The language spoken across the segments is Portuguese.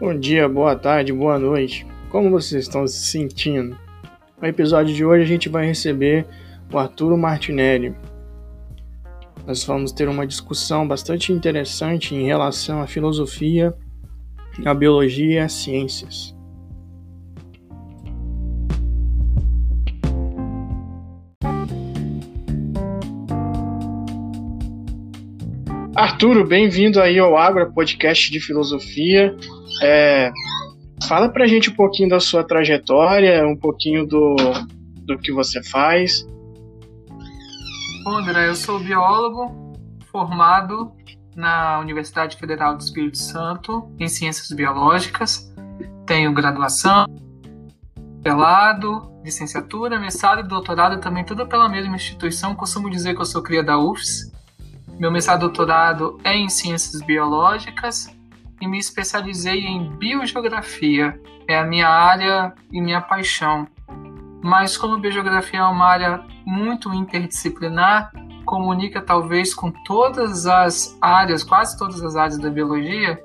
Bom dia, boa tarde, boa noite. Como vocês estão se sentindo? No episódio de hoje a gente vai receber o Arturo Martinelli. Nós vamos ter uma discussão bastante interessante em relação à filosofia, à biologia e às ciências. Arturo, bem-vindo aí ao Agro Podcast de Filosofia. É, fala pra gente um pouquinho da sua trajetória, um pouquinho do, do que você faz. Bom, André, eu sou biólogo formado na Universidade Federal do Espírito Santo em Ciências Biológicas. Tenho graduação, pelado, licenciatura, mestrado e doutorado também tudo pela mesma instituição. Costumo dizer que eu sou cria da UFS. Meu mestrado e doutorado é em ciências biológicas e me especializei em biogeografia. É a minha área e minha paixão. Mas como biogeografia é uma área muito interdisciplinar, comunica talvez com todas as áreas, quase todas as áreas da biologia.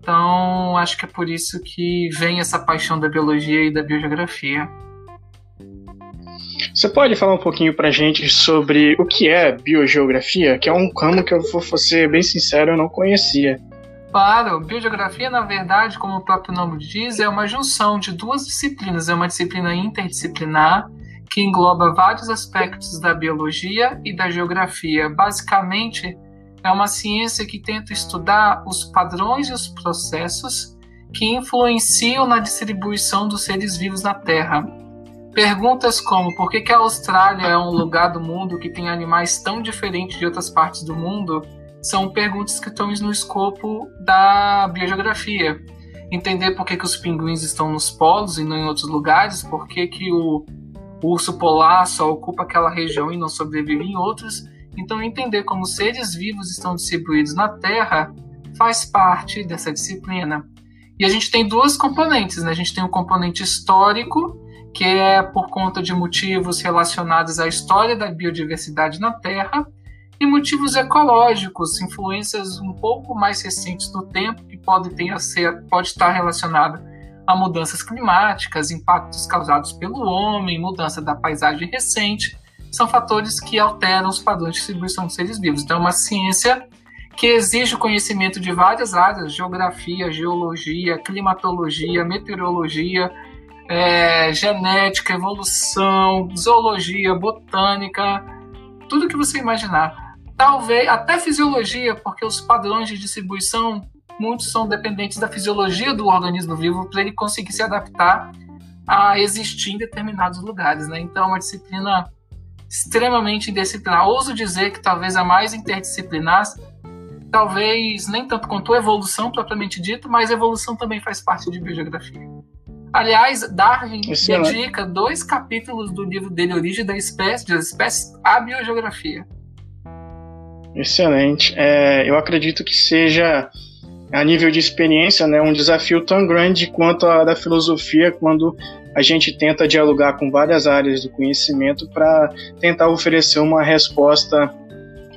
Então, acho que é por isso que vem essa paixão da biologia e da biogeografia. Você pode falar um pouquinho pra gente sobre o que é biogeografia, que é um ramo que eu vou ser bem sincero, eu não conhecia. Claro, biogeografia, na verdade, como o próprio nome diz, é uma junção de duas disciplinas. É uma disciplina interdisciplinar que engloba vários aspectos da biologia e da geografia. Basicamente, é uma ciência que tenta estudar os padrões e os processos que influenciam na distribuição dos seres vivos na Terra. Perguntas como por que, que a Austrália é um lugar do mundo que tem animais tão diferentes de outras partes do mundo são perguntas que estão no escopo da biogeografia. Entender por que, que os pinguins estão nos polos e não em outros lugares, por que, que o, urso polar só ocupa aquela região e não sobrevive em outros. Então, entender como seres vivos estão distribuídos na Terra faz parte dessa disciplina. E a gente tem duas componentes, né? A gente tem o um componente histórico que é por conta de motivos relacionados à história da biodiversidade na Terra, e motivos ecológicos, influências um pouco mais recentes no tempo, que pode, ter a ser, pode estar relacionada a mudanças climáticas, impactos causados pelo homem, mudança da paisagem recente, são fatores que alteram os padrões de distribuição de seres vivos. Então, é uma ciência que exige o conhecimento de várias áreas: geografia, geologia, climatologia, meteorologia, é, genética, evolução, zoologia, botânica, tudo que você imaginar. Talvez até fisiologia, porque os padrões de distribuição muitos são dependentes da fisiologia do organismo vivo para ele conseguir se adaptar a existir em determinados lugares, né? Então, é uma disciplina extremamente interdisciplinar. Ouso dizer que talvez a mais interdisciplinar, talvez nem tanto quanto a evolução propriamente dito, mas a evolução também faz parte de biogeografia. Aliás, Darwin dedica dois capítulos do livro dele, Origem da Espécie, das Espécies, à biogeografia. Excelente. É, eu acredito que seja, a nível de experiência, né, um desafio tão grande quanto a da filosofia, quando a gente tenta dialogar com várias áreas do conhecimento para tentar oferecer uma resposta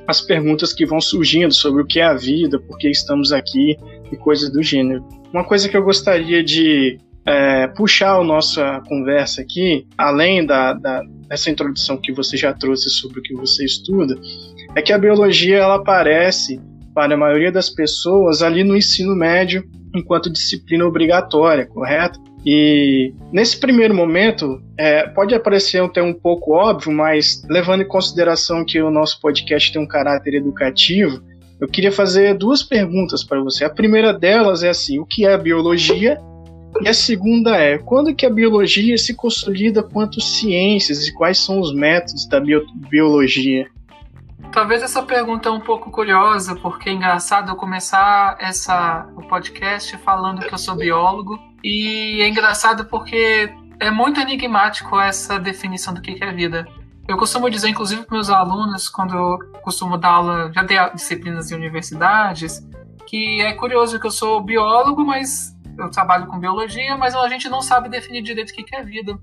às perguntas que vão surgindo sobre o que é a vida, por que estamos aqui e coisas do gênero. Uma coisa que eu gostaria de é, puxar a nossa conversa aqui, além da, da, dessa introdução que você já trouxe sobre o que você estuda, é que a biologia ela aparece para a maioria das pessoas ali no ensino médio enquanto disciplina obrigatória, correto? E nesse primeiro momento, é, pode parecer até um pouco óbvio, mas levando em consideração que o nosso podcast tem um caráter educativo, eu queria fazer duas perguntas para você. A primeira delas é assim: o que é a biologia e a segunda é, quando que a biologia se consolida quanto ciências e quais são os métodos da bio biologia? Talvez essa pergunta é um pouco curiosa, porque é engraçado eu começar essa, o podcast falando que eu sou biólogo, e é engraçado porque é muito enigmático essa definição do que é vida. Eu costumo dizer, inclusive para meus alunos, quando eu costumo dar aula, já dei disciplinas em universidades, que é curioso que eu sou biólogo, mas eu trabalho com biologia, mas a gente não sabe definir direito o que é vida.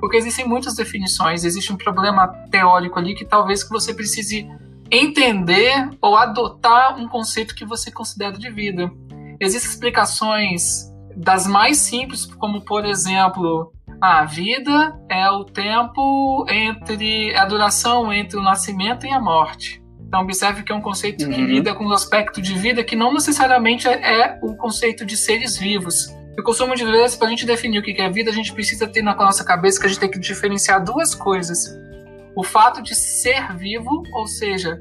Porque existem muitas definições, existe um problema teórico ali que talvez você precise entender ou adotar um conceito que você considera de vida. Existem explicações das mais simples, como por exemplo, a vida é o tempo entre a duração entre o nascimento e a morte. Então, observe que é um conceito uhum. que lida com o aspecto de vida que não necessariamente é o conceito de seres vivos. Eu costumo dizer que para a gente definir o que é vida, a gente precisa ter na nossa cabeça que a gente tem que diferenciar duas coisas. O fato de ser vivo, ou seja,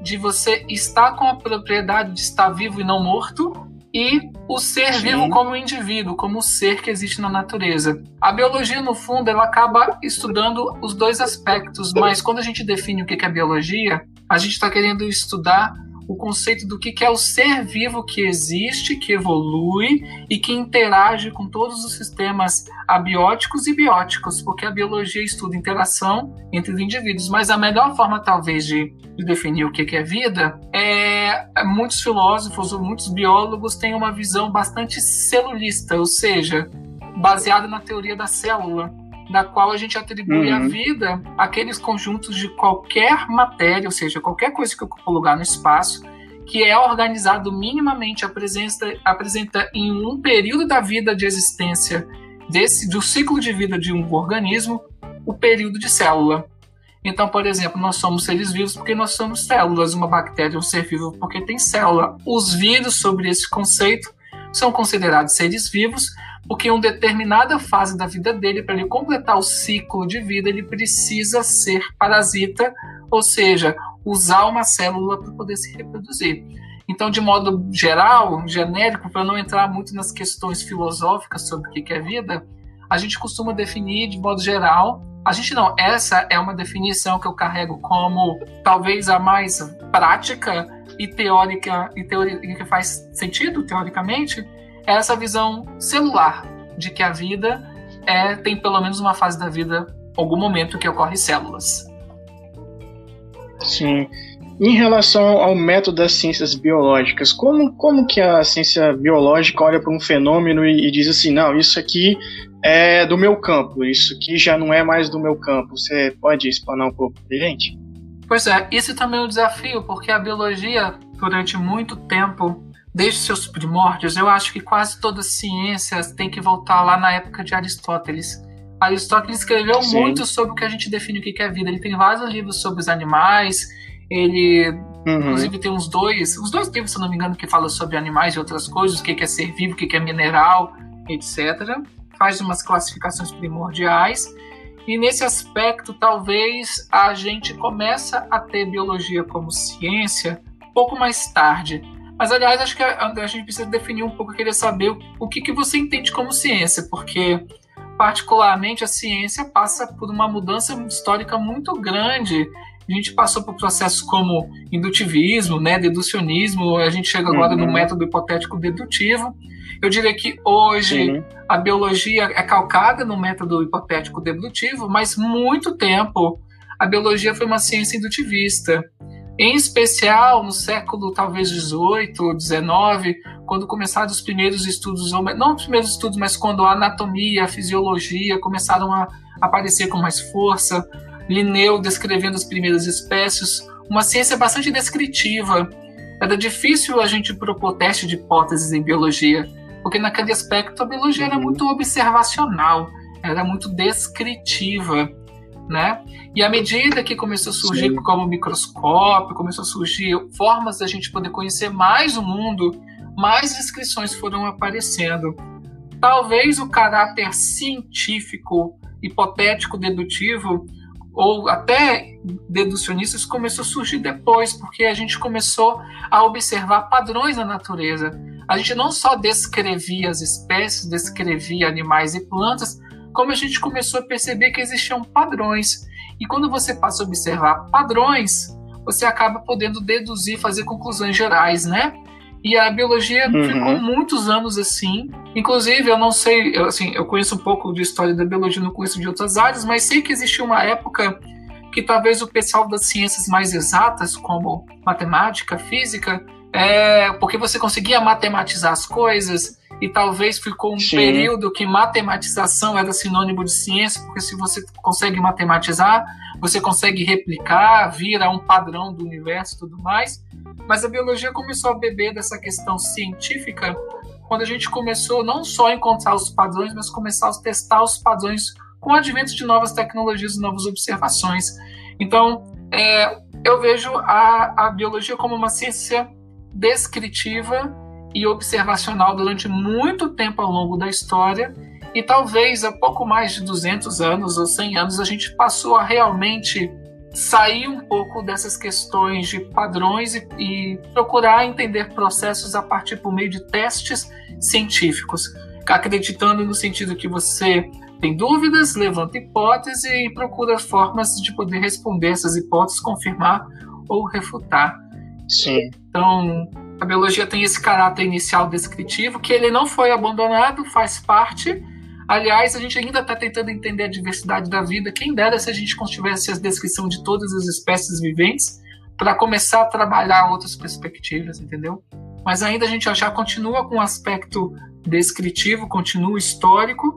de você estar com a propriedade de estar vivo e não morto, e o ser Sim. vivo como indivíduo, como o ser que existe na natureza. A biologia, no fundo, ela acaba estudando os dois aspectos, mas quando a gente define o que é biologia, a gente está querendo estudar o conceito do que é o ser vivo que existe, que evolui e que interage com todos os sistemas abióticos e bióticos, porque a biologia estuda interação entre os indivíduos. Mas a melhor forma, talvez, de, de definir o que é vida é muitos filósofos ou muitos biólogos têm uma visão bastante celulista, ou seja, baseada na teoria da célula na qual a gente atribui uhum. a vida àqueles conjuntos de qualquer matéria, ou seja, qualquer coisa que ocupa lugar no espaço, que é organizado minimamente, apresenta, apresenta em um período da vida de existência desse do ciclo de vida de um organismo o período de célula. Então, por exemplo, nós somos seres vivos porque nós somos células. Uma bactéria é um ser vivo porque tem célula. Os vírus, sobre esse conceito, são considerados seres vivos porque em uma determinada fase da vida dele, para ele completar o ciclo de vida, ele precisa ser parasita, ou seja, usar uma célula para poder se reproduzir. Então, de modo geral, genérico, para não entrar muito nas questões filosóficas sobre o que é vida, a gente costuma definir de modo geral. A gente não, essa é uma definição que eu carrego como talvez a mais prática e teórica e que faz sentido teoricamente, é essa visão celular de que a vida é, tem pelo menos uma fase da vida, algum momento que ocorre células. Sim. Em relação ao método das ciências biológicas, como, como que a ciência biológica olha para um fenômeno e, e, diz assim, não, isso aqui é do meu campo, isso aqui já não é mais do meu campo. Você pode explanar um pouco para gente? Pois é, isso também é um desafio, porque a biologia, durante muito tempo, desde seus primórdios, eu acho que quase todas as ciências têm que voltar lá na época de Aristóteles. Aristóteles escreveu Sim. muito sobre o que a gente define o que é vida. Ele tem vários livros sobre os animais. Ele, uhum. inclusive, tem uns dois, os dois livros, se não me engano, que falam sobre animais e outras coisas, o que é ser vivo, o que é mineral, etc. Faz umas classificações primordiais. E nesse aspecto, talvez a gente começa a ter biologia como ciência pouco mais tarde mas, aliás, acho que a, a gente precisa definir um pouco, querer saber o, o que, que você entende como ciência, porque, particularmente, a ciência passa por uma mudança histórica muito grande. A gente passou por processos como indutivismo, né, deducionismo, a gente chega agora uhum. no método hipotético dedutivo. Eu diria que hoje uhum. a biologia é calcada no método hipotético dedutivo, mas muito tempo a biologia foi uma ciência indutivista. Em especial no século talvez 18 ou 19, quando começaram os primeiros estudos, não os primeiros estudos, mas quando a anatomia, a fisiologia começaram a aparecer com mais força, Linneu descrevendo as primeiras espécies, uma ciência bastante descritiva. Era difícil a gente propor teste de hipóteses em biologia, porque naquele aspecto a biologia era uhum. muito observacional, era muito descritiva né? E à medida que começou a surgir Sim. como microscópio, começou a surgir formas da gente poder conhecer mais o mundo, mais inscrições foram aparecendo. Talvez o caráter científico, hipotético, dedutivo, ou até deducionistas começou a surgir depois, porque a gente começou a observar padrões na natureza. A gente não só descrevia as espécies, descrevia animais e plantas, como a gente começou a perceber que existiam padrões. E quando você passa a observar padrões, você acaba podendo deduzir, fazer conclusões gerais, né? E a biologia uhum. ficou muitos anos assim. Inclusive, eu não sei, eu, assim, eu conheço um pouco de história da biologia, não conheço de outras áreas, mas sei que existia uma época que talvez o pessoal das ciências mais exatas, como matemática, física, é, porque você conseguia matematizar as coisas, e talvez ficou um Sim. período que matematização era sinônimo de ciência, porque se você consegue matematizar, você consegue replicar, vira um padrão do universo e tudo mais. Mas a biologia começou a beber dessa questão científica quando a gente começou não só a encontrar os padrões, mas começar a testar os padrões com o advento de novas tecnologias e novas observações. Então, é, eu vejo a, a biologia como uma ciência descritiva e observacional durante muito tempo ao longo da história, e talvez há pouco mais de 200 anos ou 100 anos a gente passou a realmente sair um pouco dessas questões de padrões e, e, procurar entender processos a partir por meio de testes científicos, acreditando no sentido que você tem dúvidas, levanta hipótese e procura formas de poder responder essas hipóteses, confirmar ou refutar. Sim. Então, a biologia tem esse caráter inicial descritivo que ele não foi abandonado, faz parte Aliás, a gente ainda está tentando entender a diversidade da vida. Quem dera se a gente tivesse a descrição de todas as espécies viventes para começar a trabalhar outras perspectivas, entendeu? Mas ainda a gente já continua com um aspecto descritivo, continua histórico,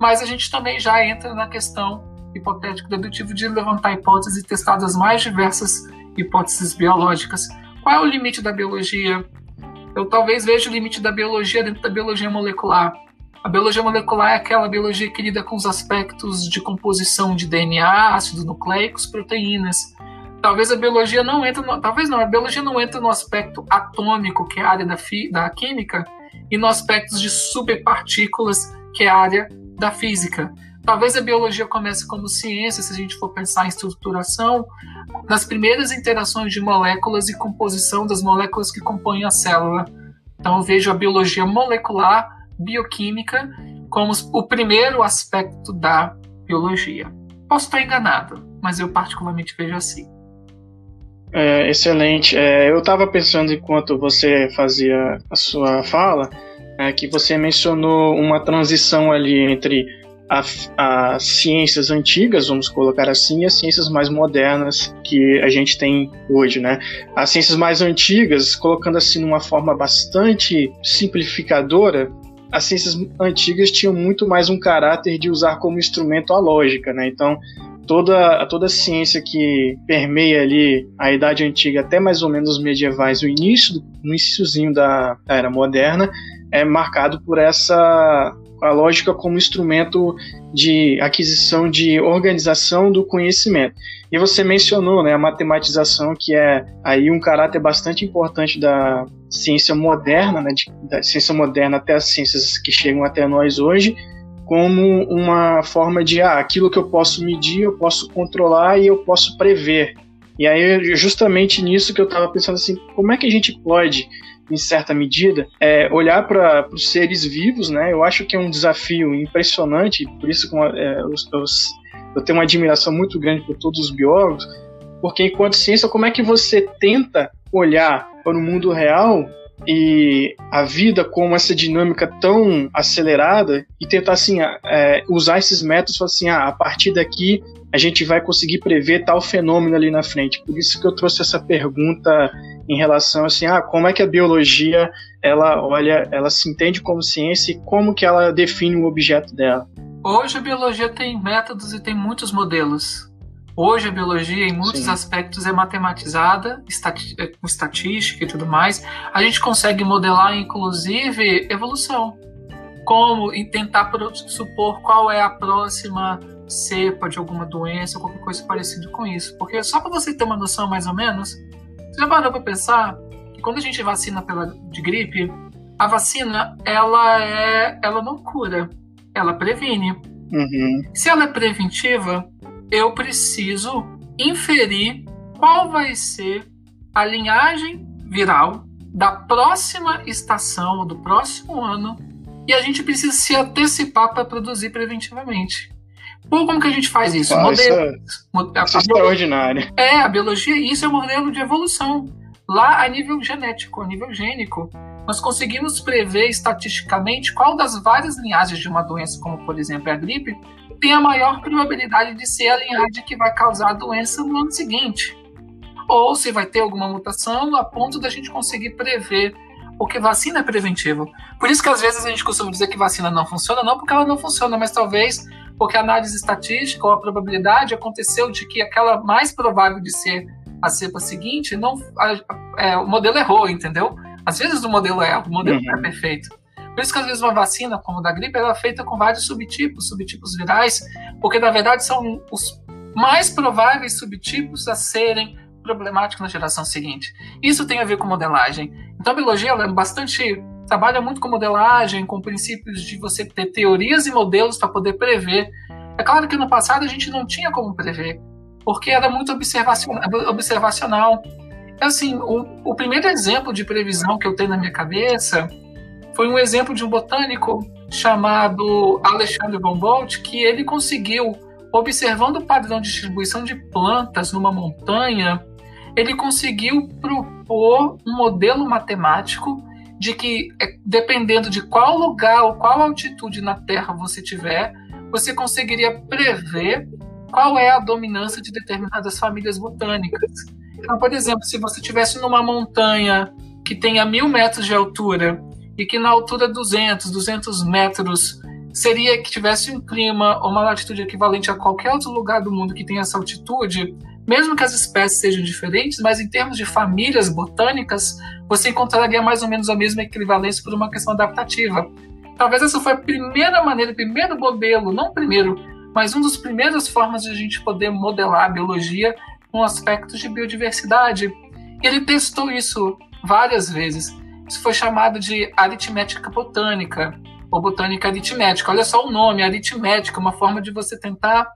mas a gente também já entra na questão hipotético-dedutiva de levantar hipóteses e testar as mais diversas hipóteses biológicas. Qual é o limite da biologia? Eu talvez veja o limite da biologia dentro da biologia molecular. A biologia molecular é aquela biologia que lida com os aspectos de composição de DNA, ácidos nucleicos, proteínas. Talvez a biologia não entre, no, talvez não, a biologia não entra no aspecto atômico, que é a área da, fi, da química, e no aspecto de subpartículas, que é a área da física. Talvez a biologia comece como ciência, se a gente for pensar em estruturação, nas primeiras interações de moléculas e composição das moléculas que compõem a célula. Então eu vejo a biologia molecular bioquímica como o primeiro aspecto da biologia. Posso estar enganado, mas eu particularmente vejo assim. É, excelente. É, eu estava pensando enquanto você fazia a sua fala, é, que você mencionou uma transição ali entre as ciências antigas, vamos colocar assim, e as ciências mais modernas que a gente tem hoje, né? As ciências mais antigas, colocando assim numa forma bastante simplificadora, as ciências antigas tinham muito mais um caráter de usar como instrumento a lógica, né? Então, toda, toda a ciência que permeia ali a Idade Antiga até mais ou menos os medievais, o início, no iníciozinho da, da Era Moderna, é marcado por essa a lógica como instrumento de aquisição de organização do conhecimento. E você mencionou né, a matematização, que é aí um caráter bastante importante da ciência moderna, né, de, da ciência moderna até as ciências que chegam até nós hoje, como uma forma de ah, aquilo que eu posso medir, eu posso controlar e eu posso prever. E aí, justamente nisso que eu estava pensando assim, como é que a gente pode em certa medida, é olhar para os seres vivos, né? Eu acho que é um desafio impressionante, por isso que é, eu, eu, eu tenho uma admiração muito grande por todos os biólogos, porque enquanto ciência, como é que você tenta olhar para o mundo real e a vida com essa dinâmica tão acelerada e tentar assim é, usar esses métodos assim ah, a partir daqui a gente vai conseguir prever tal fenômeno ali na frente por isso que eu trouxe essa pergunta em relação assim ah como é que a biologia ela olha ela se entende como ciência e como que ela define o objeto dela hoje a biologia tem métodos e tem muitos modelos Hoje a biologia, em muitos Sim. aspectos, é matematizada, é, com estatística e tudo mais. A gente consegue modelar, inclusive, evolução. Como e tentar supor qual é a próxima cepa de alguma doença, qualquer coisa parecida com isso. Porque só para você ter uma noção mais ou menos, você já parou para pensar que quando a gente vacina pela, de gripe, a vacina ela é, ela não cura, ela previne. Uhum. Se ela é preventiva, eu preciso inferir qual vai ser a linhagem viral da próxima estação ou do próximo ano e a gente precisa se antecipar para produzir preventivamente. Pô, como que a gente faz isso? Modelo, isso é, isso é extraordinário. É, a biologia, isso é um modelo de evolução. Lá a nível genético, a nível gênico, nós conseguimos prever estatisticamente qual das várias linhagens de uma doença, como por exemplo a gripe, tem a maior probabilidade de ser a linhagem que vai causar a doença no ano seguinte. Ou se vai ter alguma mutação a ponto da gente conseguir prever, porque vacina é preventiva. Por isso que às vezes a gente costuma dizer que vacina não funciona, não porque ela não funciona, mas talvez porque a análise estatística ou a probabilidade aconteceu de que aquela mais provável de ser a cepa seguinte, não, a, é, o modelo errou, entendeu? Às vezes o modelo erra, o modelo uhum. não é perfeito. Por isso que às vezes uma vacina, como a da gripe, ela é feita com vários subtipos, subtipos virais, porque na verdade são os mais prováveis subtipos a serem problemáticos na geração seguinte. Isso tem a ver com modelagem. Então a biologia é bastante trabalha muito com modelagem, com princípios de você ter teorias e modelos para poder prever. É claro que no passado a gente não tinha como prever, porque era muito observacional. Assim, o, o primeiro exemplo de previsão que eu tenho na minha cabeça foi um exemplo de um botânico chamado Alexandre von Bolt, que ele conseguiu, observando o padrão de distribuição de plantas numa montanha, ele conseguiu propor um modelo matemático de que, é, dependendo de qual lugar ou qual altitude na Terra você tiver, você conseguiria prever qual é a dominância de determinadas famílias botânicas. Então, por exemplo, se você estivesse numa montanha que tenha mil metros de altura e que na altura 200, 200 metros seria que tivesse um clima ou uma latitude equivalente a qualquer outro lugar do mundo que tenha essa altitude, mesmo que as espécies sejam diferentes, mas em termos de famílias botânicas, você encontraria mais ou menos a mesma equivalência por uma questão adaptativa. Talvez essa foi a primeira maneira, o primeiro modelo, não primeiro, mas um dos primeiras formas de a gente poder modelar a biologia com aspectos de biodiversidade. Ele testou isso várias vezes. Isso foi chamado de aritmética botânica, ou botânica aritmética. Olha só o nome, aritmética, uma forma de você tentar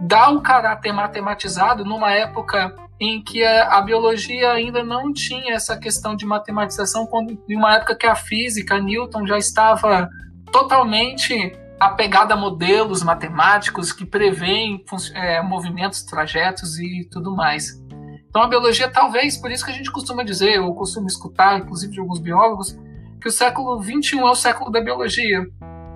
dar um caráter matematizado numa época em que a, a, biologia ainda não tinha essa questão de matematização, quando, em uma época que a física, Newton, já estava totalmente apegada a modelos matemáticos que preveem é, movimentos, trajetos e tudo mais. Então a biologia, talvez, por isso que a gente costuma dizer, ou costuma escutar, inclusive de alguns biólogos, que o século XXI é o século da biologia,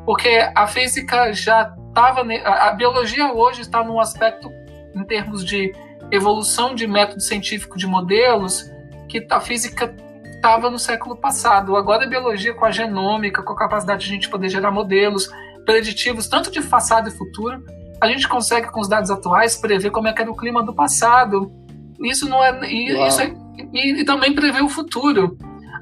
porque a física já estava. A biologia hoje está num aspecto, em termos de evolução de método científico de modelos, que a física estava no século passado. Agora a biologia, com a genômica, com a capacidade de a gente poder gerar modelos preditivos, tanto de passado e futuro, a gente consegue, com os dados atuais, prever como é que era o clima do passado. Isso não é. E, isso é, e, e também prever o futuro.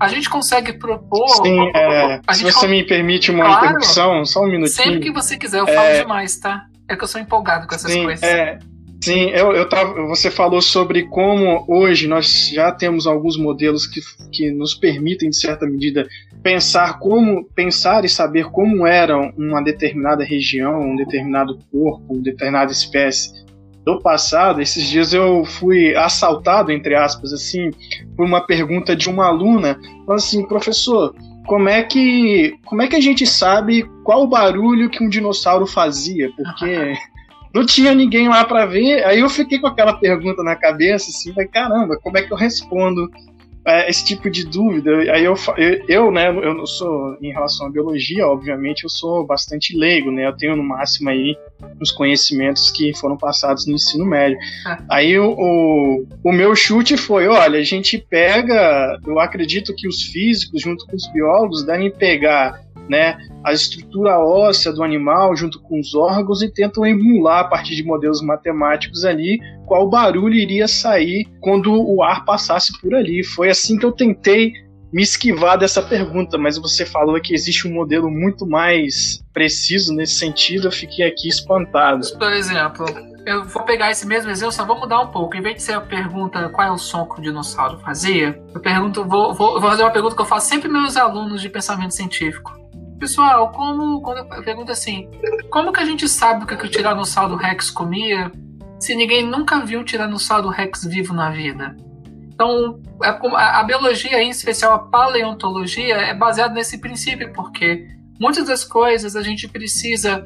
A gente consegue propor. Sim, é, se você me permite uma claro, interrupção, só um minutinho. Sempre que você quiser, eu falo é, demais, tá? É que eu sou empolgado com essas sim, coisas. É, sim, eu, eu tava, você falou sobre como hoje nós já temos alguns modelos que, que nos permitem, de certa medida, pensar como pensar e saber como era uma determinada região, um determinado corpo, uma determinada espécie do passado, esses dias eu fui assaltado, entre aspas, assim, por uma pergunta de uma aluna, falando assim, professor, como é que como é que a gente sabe qual o barulho que um dinossauro fazia? Porque não tinha ninguém lá para ver. Aí eu fiquei com aquela pergunta na cabeça, assim, caramba, como é que eu respondo é, esse tipo de dúvida. Aí eu, eu, eu, né, eu não sou, em relação à biologia, obviamente, eu sou bastante leigo, né? Eu tenho no máximo aí os conhecimentos que foram passados no ensino médio. Ah. Aí o, o, o, meu chute foi: olha, a gente pega, eu acredito que os físicos, junto com os biólogos, devem pegar né, a estrutura óssea do animal junto com os órgãos e tentam emular a partir de modelos matemáticos ali qual barulho iria sair quando o ar passasse por ali. Foi assim que eu tentei me esquivar dessa pergunta, mas você falou que existe um modelo muito mais preciso nesse sentido, eu fiquei aqui espantado. Por exemplo, eu vou pegar esse mesmo exemplo, só vou mudar um pouco. Em vez de ser a pergunta qual é o som que o dinossauro fazia, eu pergunto, vou, vou, vou fazer uma pergunta que eu faço sempre meus alunos de pensamento científico. Pessoal, como quando eu pergunto assim, como que a gente sabe o que, que o Tiranossauro Rex comia se ninguém nunca viu um Tiranossauro Rex vivo na vida? Então, é a, a biologia, em especial a paleontologia, é baseada nesse princípio, porque muitas das coisas a gente precisa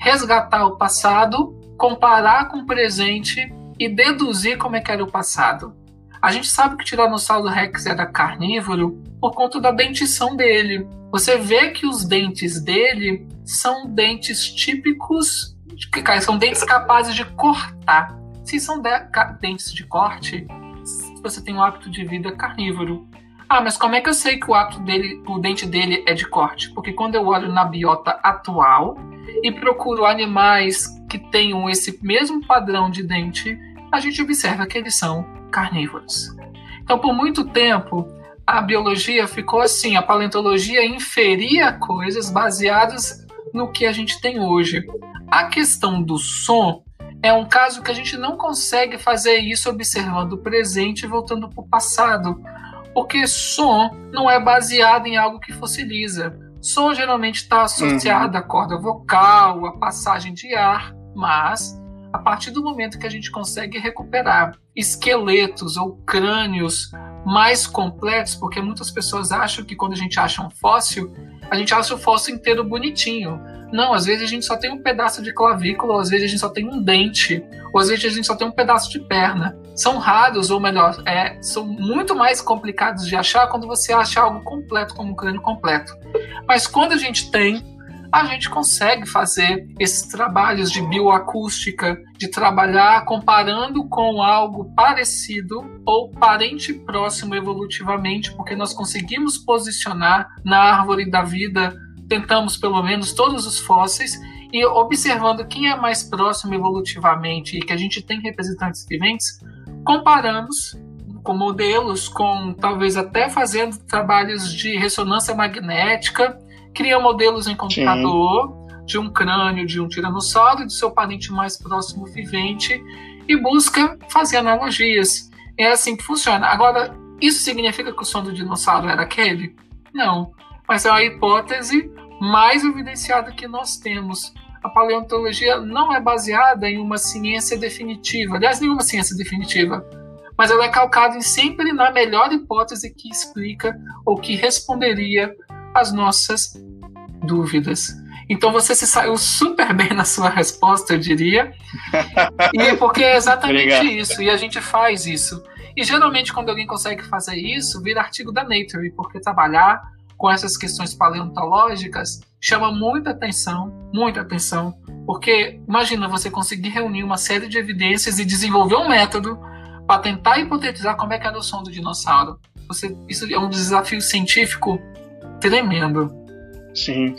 resgatar o passado, comparar com o presente e deduzir como é que era o passado. A gente sabe que o Tiranossauro Rex era carnívoro por conta da dentição dele. Você vê que os dentes dele são dentes típicos, são dentes capazes de cortar. Se são de, dentes de corte, você tem um hábito de vida carnívoro. Ah, mas como é que eu sei que o hábito dele, o dente dele é de corte? Porque quando eu olho na biota atual e procuro animais que tenham esse mesmo padrão de dente, a gente observa que eles são carnívoros. Então, por muito tempo, a biologia ficou assim, a paleontologia inferia coisas baseadas no que a gente tem hoje. A questão do som é um caso que a gente não consegue fazer isso observando o presente e voltando para o passado, porque som não é baseado em algo que fossiliza. Som geralmente está associado uhum. à corda vocal, à passagem de ar, mas a partir do momento que a gente consegue recuperar esqueletos ou crânios mais completos, porque muitas pessoas acham que quando a gente acha um fóssil, a gente acha o fóssil inteiro bonitinho. Não, às vezes a gente só tem um pedaço de clavícula, ou às vezes a gente só tem um dente, ou às vezes a gente só tem um pedaço de perna. São raros, ou melhor, é, são muito mais complicados de achar quando você acha algo completo, como um crânio completo. Mas quando a gente tem, a gente consegue fazer esses trabalhos de bioacústica, de trabalhar comparando com algo parecido ou parente próximo evolutivamente, porque nós conseguimos posicionar na árvore da vida tentamos pelo menos todos os fósseis e observando quem é mais próximo evolutivamente e que a gente tem representantes viventes, comparamos com modelos, com talvez até fazendo trabalhos de ressonância magnética, cria modelos em computador Sim. de um crânio de um tiranossauro e do seu parente mais próximo vivente e busca fazer analogias. É assim que funciona. Agora, isso significa que o som do dinossauro era aquele? Não mas é uma hipótese mais evidenciada que nós temos. A paleontologia não é baseada em uma ciência definitiva, aliás, nenhuma ciência definitiva, mas ela é calcada em sempre na melhor hipótese que explica ou que responderia às nossas dúvidas. Então você se saiu super bem na sua resposta, eu diria. E porque é exatamente Obrigado. isso, e a gente faz isso. E geralmente quando alguém consegue fazer isso, vira artigo da Nature, porque trabalhar com essas questões paleontológicas chama muita atenção, muita atenção, porque imagina você conseguir reunir uma série de evidências e desenvolver um método para tentar hipotetizar como é que era o som do dinossauro. Você, isso é um desafio científico tremendo. Sim.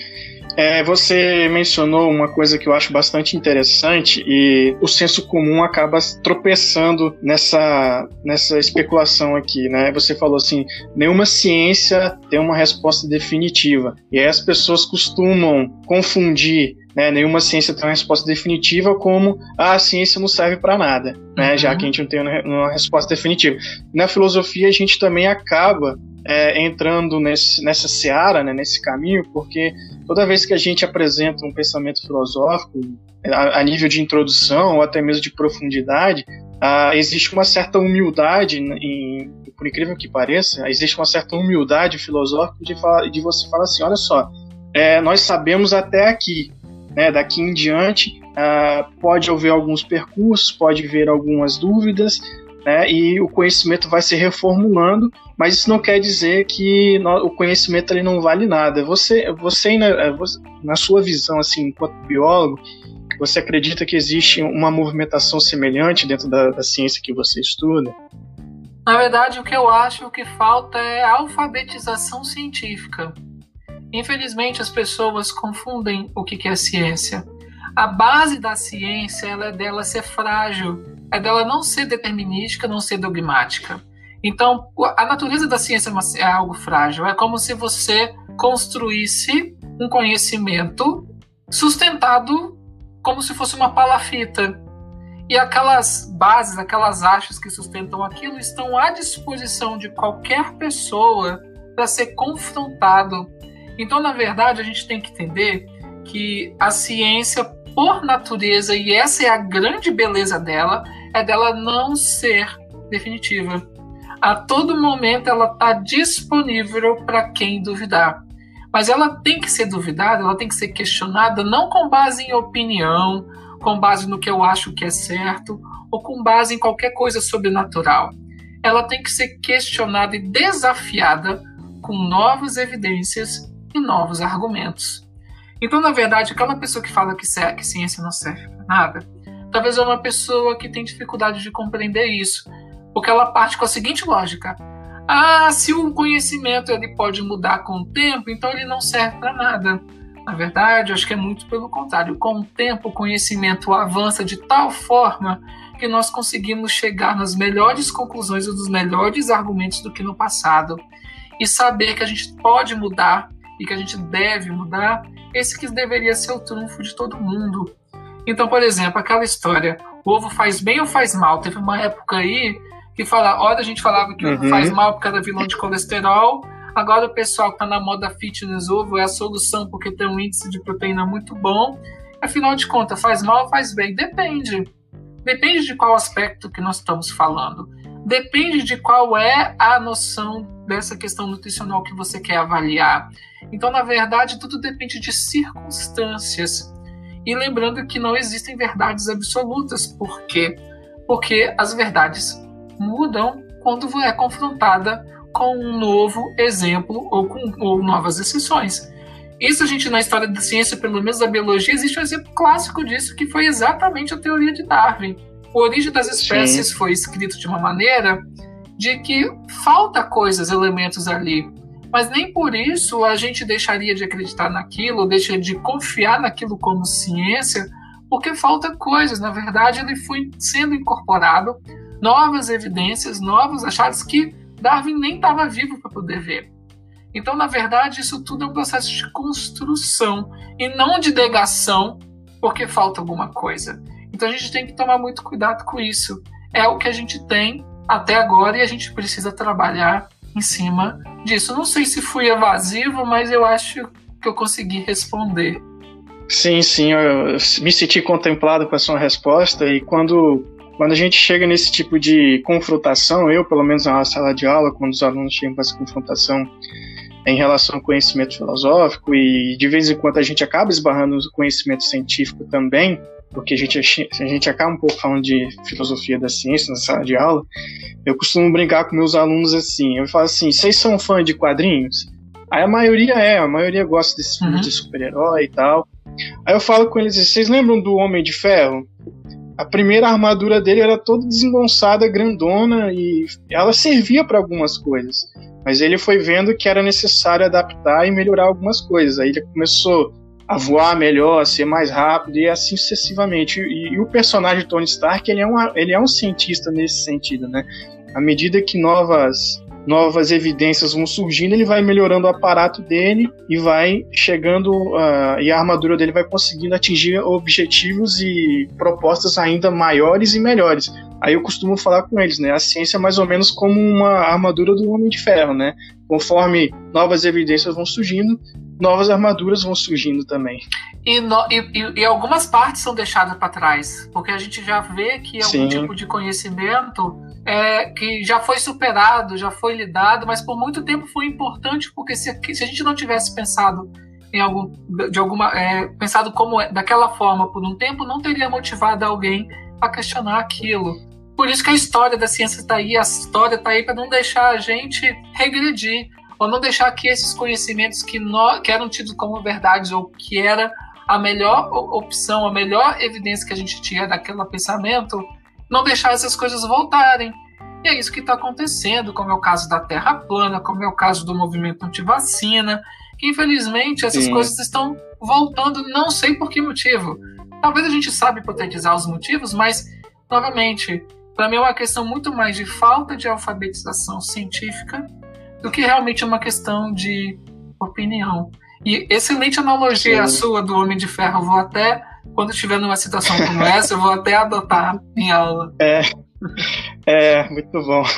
É, você mencionou uma coisa que eu acho bastante interessante e o senso comum acaba tropeçando nessa, nessa especulação aqui, né? Você falou assim, nenhuma ciência tem uma resposta definitiva. E aí as pessoas costumam confundir né, nenhuma ciência tem uma resposta definitiva como ah, a ciência não serve para nada, né, uhum. já que a gente não tem uma resposta definitiva. Na filosofia a gente também acaba é, entrando nesse, nessa seara, né, nesse caminho, porque toda vez que a gente apresenta um pensamento filosófico, a, a nível de introdução ou até mesmo de profundidade, ah, existe uma certa humildade, em, por incrível que pareça, existe uma certa humildade filosófica de, de você falar assim: olha só, é, nós sabemos até aqui, né, daqui em diante, ah, pode haver alguns percursos, pode haver algumas dúvidas, né, e o conhecimento vai se reformulando, mas isso não quer dizer que o conhecimento ele não vale nada. Você, é, você, na sua visão, assim, enquanto biólogo, você acredita que existe uma movimentação semelhante dentro da, da ciência que você estuda? Na verdade, o que eu acho que falta é alfabetização científica. Infelizmente, as pessoas confundem o que é ciência. A base da ciência ela é dela ser frágil é dela não ser determinística, não ser dogmática. Então, a natureza da ciência é, é algo frágil. É como se você construísse um conhecimento sustentado como se fosse uma palafita. E aquelas bases, aquelas achas que sustentam aquilo estão à disposição de qualquer pessoa para ser confrontado. Então, na verdade, a gente tem que entender que a ciência, por natureza, e essa é a grande beleza dela, é dela não ser definitiva. A todo momento ela está disponível para quem duvidar. Mas ela tem que ser duvidada, ela tem que ser questionada não com base em opinião, com base no que eu acho que é certo, ou com base em qualquer coisa sobrenatural. Ela tem que ser questionada e desafiada com novas evidências e novos argumentos. Então, na verdade, aquela pessoa que fala que, que ciência não serve para nada, talvez é uma pessoa que tem dificuldade de compreender isso, porque ela parte com a seguinte lógica: ah, se o conhecimento ele pode mudar com o tempo, então ele não serve para nada. Na verdade, acho que é muito pelo contrário. Com o tempo, o conhecimento avança de tal forma que nós conseguimos chegar nas melhores conclusões e dos melhores argumentos do que no passado. E saber que a gente pode mudar e que a gente deve mudar, esse que deveria ser o trunfo de todo mundo. Então, por exemplo, aquela história, o ovo faz bem ou faz mal? Teve uma época aí que fala, olha, a gente falava que o ovo uhum. faz mal porque era vilão de colesterol, agora o pessoal que está na moda fitness ovo é a solução porque tem um índice de proteína muito bom. Afinal de contas, faz mal ou faz bem? Depende. Depende de qual aspecto que nós estamos falando. Depende de qual é a noção dessa questão nutricional que você quer avaliar. Então, na verdade, tudo depende de circunstâncias. E lembrando que não existem verdades absolutas. Por quê? Porque as verdades mudam quando é confrontada com um novo exemplo ou com ou novas exceções. Isso a gente na história da ciência, pelo menos da biologia, existe um exemplo clássico disso, que foi exatamente a teoria de Darwin. A origem das espécies Sim. foi escrito de uma maneira de que falta coisas, elementos ali. Mas nem por isso a gente deixaria de acreditar naquilo, deixaria de confiar naquilo como ciência, porque falta coisas. Na verdade, ele foi sendo incorporado novas evidências, novos achados que Darwin nem estava vivo para poder ver. Então, na verdade, isso tudo é um processo de construção e não de negação porque falta alguma coisa. Então, a gente tem que tomar muito cuidado com isso. É o que a gente tem até agora e a gente precisa trabalhar em cima disso. Não sei se fui evasivo, mas eu acho que eu consegui responder. Sim, sim, eu me senti contemplado com a sua resposta e quando quando a gente chega nesse tipo de confrontação, eu, pelo menos na sala de aula, quando os alunos chegam para essa confrontação, em relação ao conhecimento filosófico e de vez em quando a gente acaba esbarrando no conhecimento científico também, porque a gente, a gente acaba um pouco falando de filosofia da ciência na sala de aula, eu costumo brincar com meus alunos assim, eu falo assim, vocês são fã de quadrinhos? Aí a maioria é, a maioria gosta desses filmes uhum. de super-herói e tal. Aí eu falo com eles, vocês lembram do Homem de Ferro? A primeira armadura dele era toda desengonçada, grandona e ela servia para algumas coisas. Mas ele foi vendo que era necessário adaptar e melhorar algumas coisas. Aí ele começou a voar melhor, a ser mais rápido e assim sucessivamente. E, e, o personagem Tony Stark, ele é, um, ele é um cientista nesse sentido, né? À medida que novas novas evidências vão surgindo, ele vai melhorando o aparato dele e vai chegando uh, e a armadura dele vai conseguindo atingir objetivos e propostas ainda maiores e melhores. Aí eu costumo falar com eles, né? A ciência é mais ou menos como uma armadura do Homem de Ferro, né? Conforme novas evidências vão surgindo, novas armaduras vão surgindo também. E, no, e, e algumas partes são deixadas para trás, porque a gente já vê que algum Sim. tipo de conhecimento é, que já foi superado, já foi lidado, mas por muito tempo foi importante, porque se, se a gente não tivesse pensado em algum, de alguma, é, pensado como é, daquela forma por um tempo, não teria motivado alguém a questionar aquilo. Por isso que a história da ciência está aí, a história está aí para não deixar a gente regredir, ou não deixar que esses conhecimentos que, nós, que eram tidos como verdades ou que era a melhor opção, a melhor evidência que a gente tinha daquele pensamento, não deixar essas coisas voltarem. E é isso que está acontecendo, como é o caso da Terra plana, como é o caso do movimento anti-vacina, que infelizmente essas Sim. coisas estão voltando, não sei por que motivo. Talvez a gente saiba hipotetizar os motivos, mas, novamente, para mim é uma questão muito mais de falta de alfabetização científica do que realmente uma questão de opinião. E excelente analogia a sua do Homem de Ferro. Eu vou até, quando estiver numa situação como essa, eu vou até adotar em aula. É, é muito bom.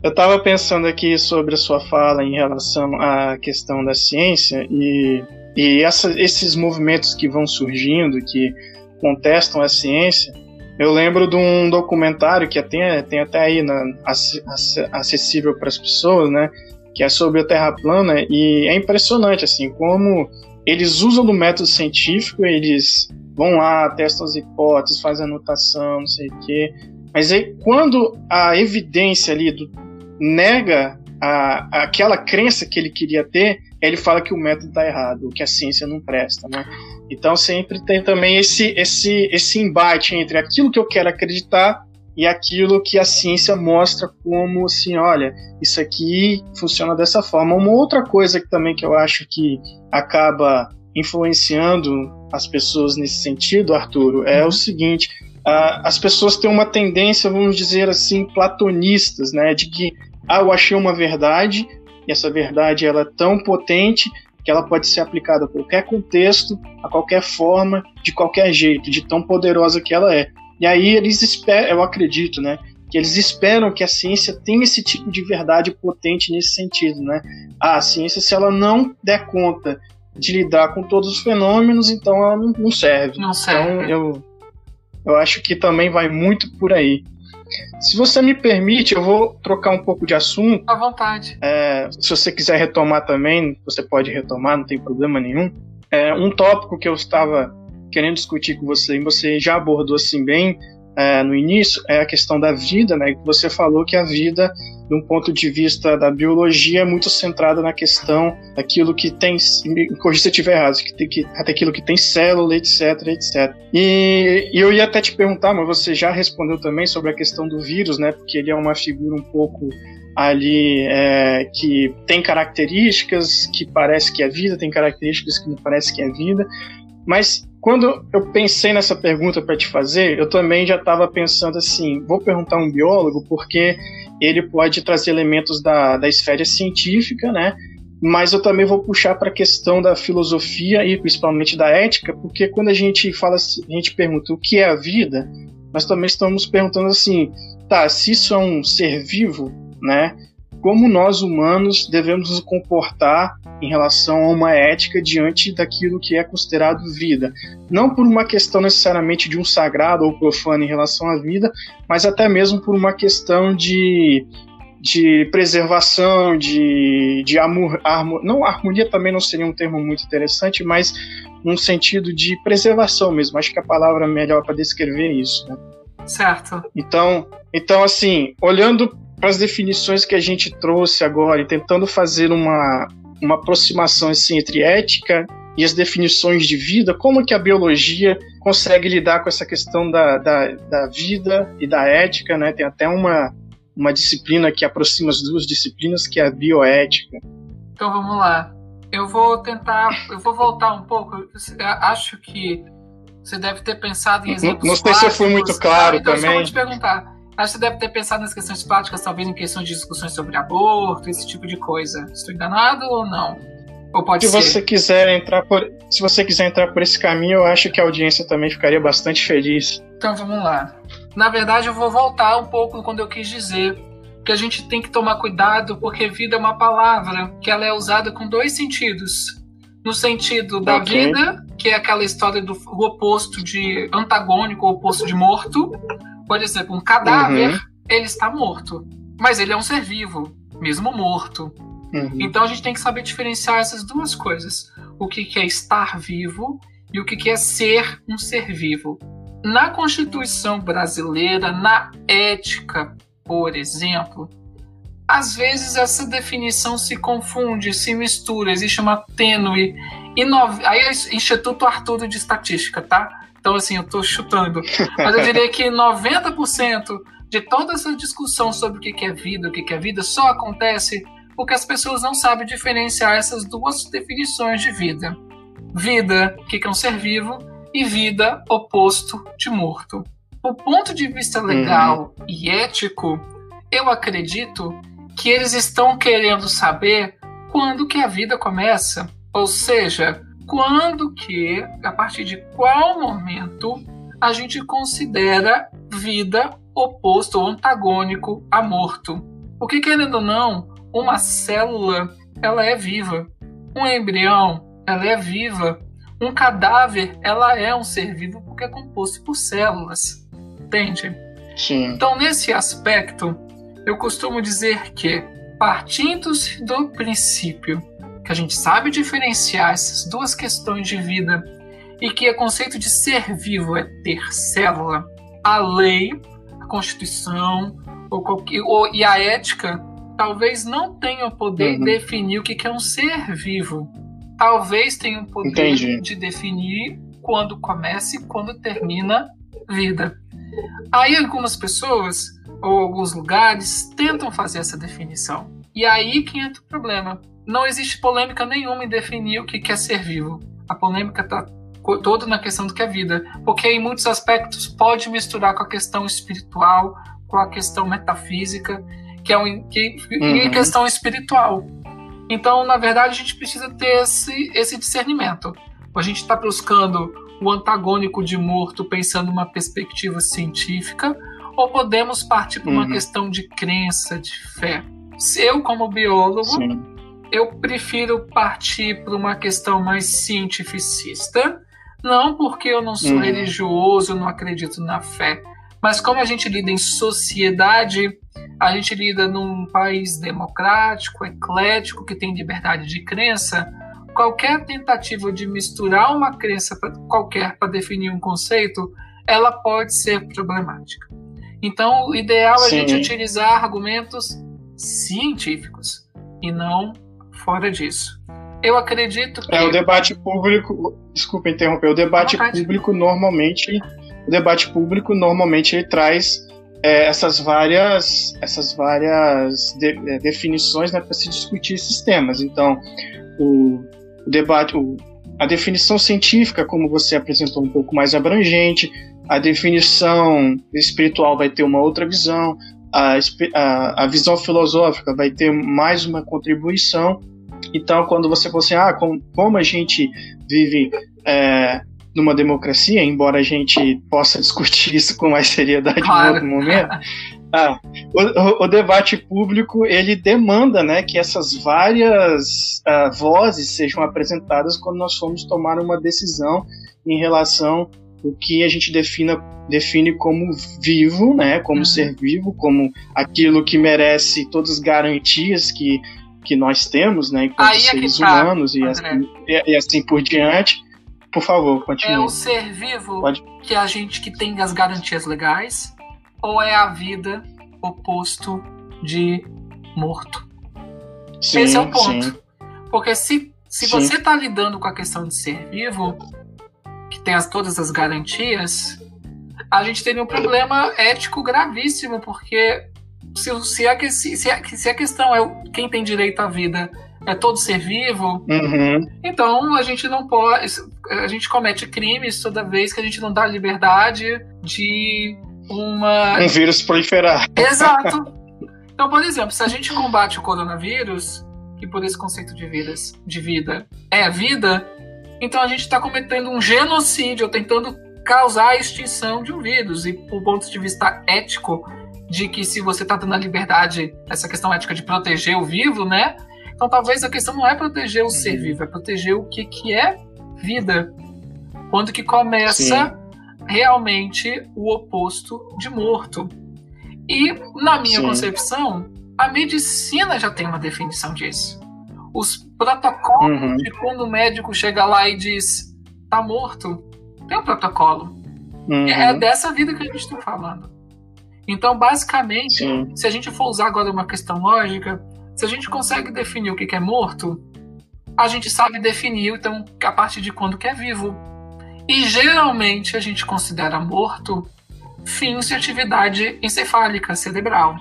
Eu estava pensando aqui sobre a sua fala em relação à questão da ciência e, e essa, esses movimentos que vão surgindo, que contestam a ciência. Eu lembro de um documentário que tem, tem até aí na, acessível para as pessoas, né? Que é sobre a Terra plana e é impressionante assim como eles usam do método científico, eles vão lá, testam as hipóteses, fazem anotação, não sei o quê. Mas aí, quando a evidência ali do, nega a, aquela crença que ele queria ter, ele fala que o método está errado, que a ciência não presta, né? Então sempre tem também esse, esse, esse embate entre aquilo que eu quero acreditar e aquilo que a ciência mostra como assim, olha, isso aqui funciona dessa forma. Uma outra coisa que também que eu acho que acaba influenciando as pessoas nesse sentido, Arturo, é uhum. o seguinte: uh, as pessoas têm uma tendência, vamos dizer assim, platonistas, né, de que ah, eu achei uma verdade e essa verdade ela é tão potente que ela pode ser aplicada a qualquer contexto, a qualquer forma, de qualquer jeito, de tão poderosa que ela é. E aí eles esperam, eu acredito, né, que eles esperam que a ciência tenha esse tipo de verdade potente nesse sentido, né? Ah, a ciência, se ela não der conta de lidar com todos os fenômenos, então ela não serve. Não serve. Então eu, eu acho que também vai muito por aí. Se você me permite, eu vou trocar um pouco de assunto. À vontade. É, se você quiser retomar também, você pode retomar, não tem problema nenhum. É, um tópico que eu estava querendo discutir com você, e você já abordou assim bem é, no início, é a questão da vida, né? Você falou que a vida de um ponto de vista da biologia, é muito centrada na questão daquilo que tem, me corrija se eu estiver errado, que que, até aquilo que tem célula, etc, etc. E, e, eu ia até te perguntar, mas você já respondeu também sobre a questão do vírus, né? Porque ele é uma figura um pouco ali é, que tem características que parece que é vida, tem características que não parece que é vida. Mas quando eu pensei nessa pergunta para te fazer, eu também já estava pensando assim: vou perguntar a um biólogo, porque ele pode trazer elementos da, da esfera científica, né? Mas eu também vou puxar para a questão da filosofia e principalmente da ética, porque quando a gente fala, a gente pergunta o que é a vida, nós também estamos perguntando assim, tá, se isso é um ser vivo, né? Como nós humanos devemos nos comportar em relação a uma ética diante daquilo que é considerado vida. Não por uma questão necessariamente de um sagrado ou profano em relação à vida, mas até mesmo por uma questão de, de preservação, de, de amor, harmonia. Não, harmonia também não seria um termo muito interessante, mas um sentido de preservação mesmo. Acho que a palavra é melhor para descrever isso. Né? Certo. Então, então, assim, olhando para as definições que a gente trouxe agora e tentando fazer uma, uma aproximação assim, entre ética e as definições de vida, como que a biologia consegue lidar com essa questão da, da, da vida e da ética, né? Tem até uma, uma disciplina que aproxima as duas disciplinas, que é a bioética. Então vamos lá. Eu vou tentar, eu vou voltar um pouco. Eu acho que você deve ter pensado em exemplos. Não, não sei se eu fui muito claro ah, então também. Só vou te perguntar. Acho que você deve ter pensado nas questões práticas, talvez em questões de discussões sobre aborto, esse tipo de coisa. Estou enganado ou não? Ou pode se ser? você quiser entrar por, se você quiser entrar por esse caminho, eu acho que a audiência também ficaria bastante feliz. Então vamos lá. Na verdade, eu vou voltar um pouco quando eu quis dizer que a gente tem que tomar cuidado porque vida é uma palavra que ela é usada com dois sentidos. No sentido da okay. vida, que é aquela história do oposto de antagônico, o oposto de morto, por exemplo, um cadáver, uhum. ele está morto. Mas ele é um ser vivo, mesmo morto. Uhum. Então a gente tem que saber diferenciar essas duas coisas. O que, é estar vivo e o que, é ser um ser vivo. Na Constituição brasileira, na ética, por exemplo, às vezes essa definição se confunde, se mistura, existe uma tênue. E no... Aí é Instituto Arturo de Estatística, tá? Então, assim, eu estou chutando. Mas eu diria que 90% de toda essa discussão sobre o que é vida, o que é vida, só acontece porque as pessoas não sabem diferenciar essas duas definições de vida. Vida, o que é um ser vivo, e vida, oposto de morto. Do ponto de vista legal uhum. e ético, eu acredito que eles estão querendo saber quando que a vida começa. Ou seja, quando que, a partir de qual momento a gente considera vida oposto ou antagônico a morto. Porque querendo ou não, uma célula ela é viva, um embrião ela é viva, um cadáver ela é um ser vivo porque é composto por células, entende? Sim. Então nesse aspecto eu costumo dizer que partindo do princípio que a gente sabe diferenciar essas duas questões de vida e que o conceito de ser vivo é ter célula, a lei, a Constituição ou qualquer, ou, e a ética talvez não tenham poder uhum. de definir o que é um ser vivo. Talvez tenham poder Entendi. de definir quando começa e quando termina vida. Aí algumas pessoas ou alguns lugares tentam fazer essa definição. E aí que entra o problema não existe polêmica nenhuma em definir o que é ser vivo. A polêmica está todo na questão do que é vida, porque em muitos aspectos pode misturar com a questão espiritual, com a questão metafísica, que é um, que, uhum. e questão espiritual. Então, na verdade, a gente precisa ter esse, esse discernimento. A gente está buscando o antagônico de morto pensando uma perspectiva científica, ou podemos partir para uma uhum. questão de crença, de fé. Eu, como biólogo, Sim. Eu prefiro partir para uma questão mais cientificista, não porque eu não sou uhum. religioso, eu não acredito na fé, mas como a gente lida em sociedade, a gente lida num país democrático, eclético, que tem liberdade de crença, qualquer tentativa de misturar uma crença qualquer para definir um conceito, ela pode ser problemática. Então, o ideal é a gente utilizar argumentos científicos e não fora disso. Eu acredito que. É, o debate público. Desculpa interromper. O debate público normalmente. O debate público normalmente ele traz é, essas várias, essas várias de, é, definições né, para se discutir esses temas. Então, o, o debate, o, a definição científica, como você apresentou, um pouco mais abrangente, a definição espiritual vai ter uma outra visão, a, a, a visão filosófica vai ter mais uma contribuição. Então, quando você fala assim, ah, com, como a gente vive é, numa democracia, embora a gente possa discutir isso com mais seriedade claro. em outro momento, ah, o, o, debate público ele demanda né, que essas várias uh, vozes sejam apresentadas quando nós formos tomar uma decisão em relação o que a gente defina, define como vivo, né, como uhum. ser vivo, como aquilo que merece todas as garantias que, que nós temos, né, enquanto Aí seres é tá, humanos e assim, e, e assim, por diante. Por favor, continue. É o ser vivo Pode. que a gente que tem as garantias legais ou é a vida oposto de morto? Sim, Esse é o ponto. Sim. Porque se, se você está lidando com a questão de ser vivo, que tem as, todas as garantias, a gente teria um problema ético gravíssimo, porque se, se, a, se, se, a, se a questão é quem tem direito à vida é todo ser vivo, uhum. então a gente não pode. A gente comete crimes toda vez que a gente não dá liberdade de uma. Um vírus proliferar. Exato. Então, por exemplo, se a gente combate o coronavírus, que por esse conceito de, vidas, de vida é a vida, então a gente está cometendo um genocídio, tentando causar a extinção de um vírus. E, por ponto de vista ético, de que se você está dando a liberdade, essa questão ética de proteger o vivo, né? Então talvez a questão não é proteger o ser vivo, é proteger o que, que é vida. Quando que começa Sim. realmente o oposto de morto. E, na minha Sim. concepção, a medicina já tem uma definição disso os protocolos uhum. de quando o médico chega lá e diz tá morto, tem um protocolo. Uhum. É dessa vida que a gente está falando. Então, basicamente, Sim. se a gente for usar agora uma questão lógica, se a gente consegue definir o que é morto, a gente sabe definir então a partir de quando que é vivo. E geralmente a gente considera morto fins de atividade encefálica cerebral.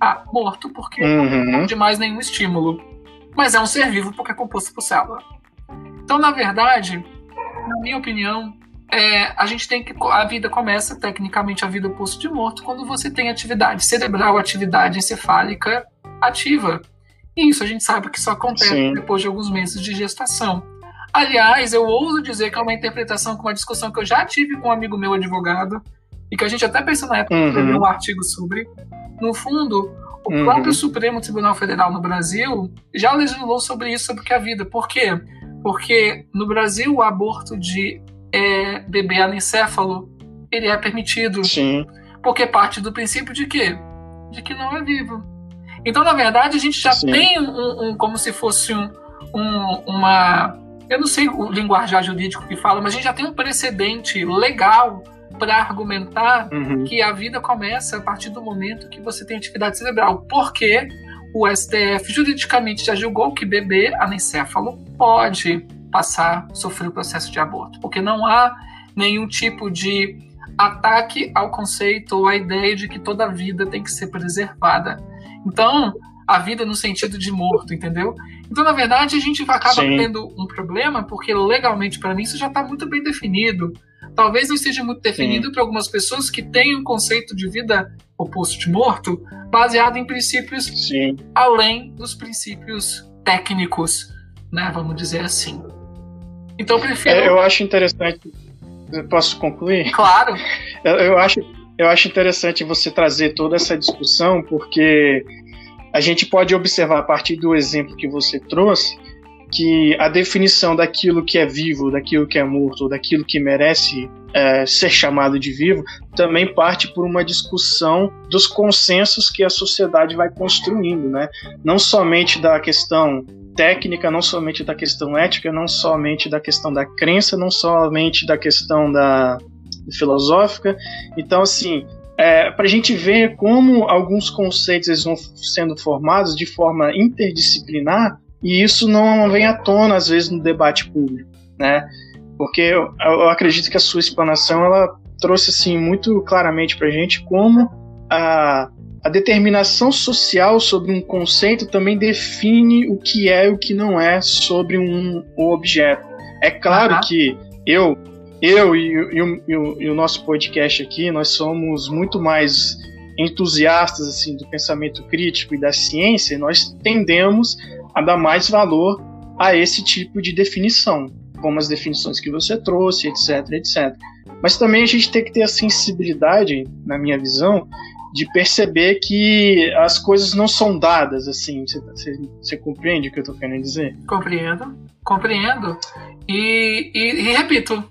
Ah, morto porque uhum. não de mais nenhum estímulo mas é um ser vivo porque é composto por célula. Então, na verdade, na minha opinião, é, a gente tem que a vida começa tecnicamente a vida oposto de morto quando você tem atividade cerebral, atividade encefálica ativa. E isso a gente sabe que só acontece Sim. depois de alguns meses de gestação. Aliás, eu ouso dizer que é uma interpretação com uma discussão que eu já tive com um amigo meu advogado e que a gente até pensou na época uhum. um artigo sobre. No fundo, o uhum. próprio Supremo Tribunal Federal no Brasil já legislou sobre isso, sobre que a vida. Por quê? Porque no Brasil o aborto de é, bebê anencéfalo ele é permitido. Sim. Porque parte do princípio de quê? De que não é vivo. Então, na verdade, a gente já Sim. tem um, um, como se fosse um, um, uma. Eu não sei o linguajar jurídico que fala, mas a gente já tem um precedente legal para argumentar uhum. que a vida começa a partir do momento que você tem atividade cerebral. Porque o STF juridicamente já julgou que bebê anencéfalo pode passar, sofrer o processo de aborto, porque não há nenhum tipo de ataque ao conceito ou à ideia de que toda vida tem que ser preservada. Então, a vida no sentido de morto, entendeu? Então, na verdade, a gente acaba Sim. tendo um problema, porque legalmente, para mim, isso já está muito bem definido. Talvez não esteja muito definido para algumas pessoas que têm um conceito de vida oposto de morto baseado em princípios Sim. além dos princípios técnicos, né? Vamos dizer assim. Então, eu prefiro. É, eu acho interessante. Posso concluir? Claro. Eu, eu acho eu acho interessante você trazer toda essa discussão, porque a gente pode observar a partir do exemplo que você trouxe que a definição daquilo que é vivo, daquilo que é morto, daquilo que merece é, ser chamado de vivo, também parte por uma discussão dos consensos que a sociedade vai construindo, né? Não somente da questão técnica, não somente da questão ética, não somente da questão da crença, não somente da questão da filosófica. Então, assim, é, para a gente ver como alguns conceitos eles vão sendo formados de forma interdisciplinar e isso não vem à tona às vezes no debate público, né? Porque eu, eu acredito que a sua explanação ela trouxe assim muito claramente para a gente como a, a determinação social sobre um conceito também define o que é e o que não é sobre um, um objeto. É claro uhum. que eu eu e, e, o, e, o, e, o, nosso podcast aqui, nós somos muito mais entusiastas assim do pensamento crítico e da ciência, e nós tendemos a dar mais valor a esse tipo de definição, como as definições que você trouxe, etc, etc. Mas também a gente tem que ter a sensibilidade, na minha visão, de perceber que as coisas não são dadas assim. Você, você compreende o que eu estou querendo dizer? Compreendo, compreendo. E, e, e repito,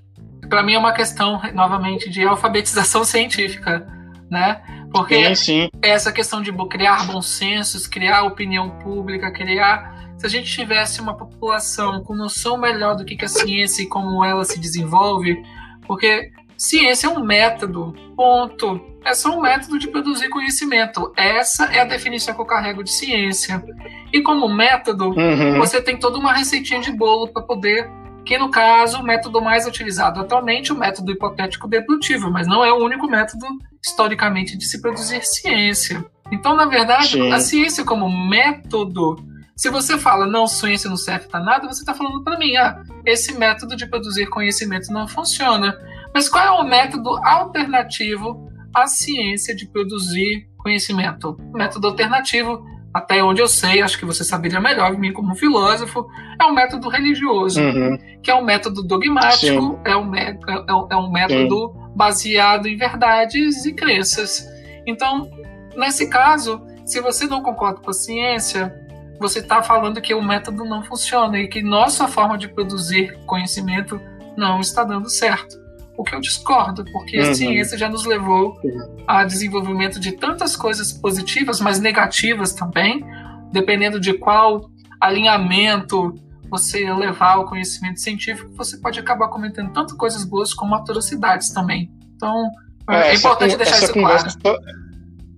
para mim é uma questão, novamente, de alfabetização científica, né? Porque sim, sim. essa questão de criar bons sensos, criar opinião pública, criar. Se a gente tivesse uma população com noção melhor do que é a ciência e como ela se desenvolve, porque ciência é um método, ponto. É só um método de produzir conhecimento. Essa é a definição que eu carrego de ciência. E como método, uhum. você tem toda uma receitinha de bolo para poder que no caso o método mais utilizado atualmente é o método hipotético dedutivo, mas não é o único método historicamente de se produzir ciência. Então, na verdade, Sim. a ciência como método, se você fala não, ciência não serve para nada, você está falando para mim, ah, esse método de produzir conhecimento não funciona. Mas qual é o método alternativo à ciência de produzir conhecimento? O método alternativo até onde eu sei, acho que você saberia melhor de mim como filósofo, é um método religioso, uhum. que é um método dogmático, é um, é, é, um método Sim. baseado em verdades e crenças. Então, nesse caso, se você não concorda com a ciência, você está falando que o método não funciona e que nossa forma de produzir conhecimento não está dando certo. O que eu discordo, porque uhum. a ciência já nos levou a desenvolvimento de tantas coisas positivas, mas negativas também, dependendo de qual alinhamento você levar o conhecimento científico, você pode acabar cometendo tanto coisas boas como atrocidades também. Então, é, é importante deixar isso claro. Só,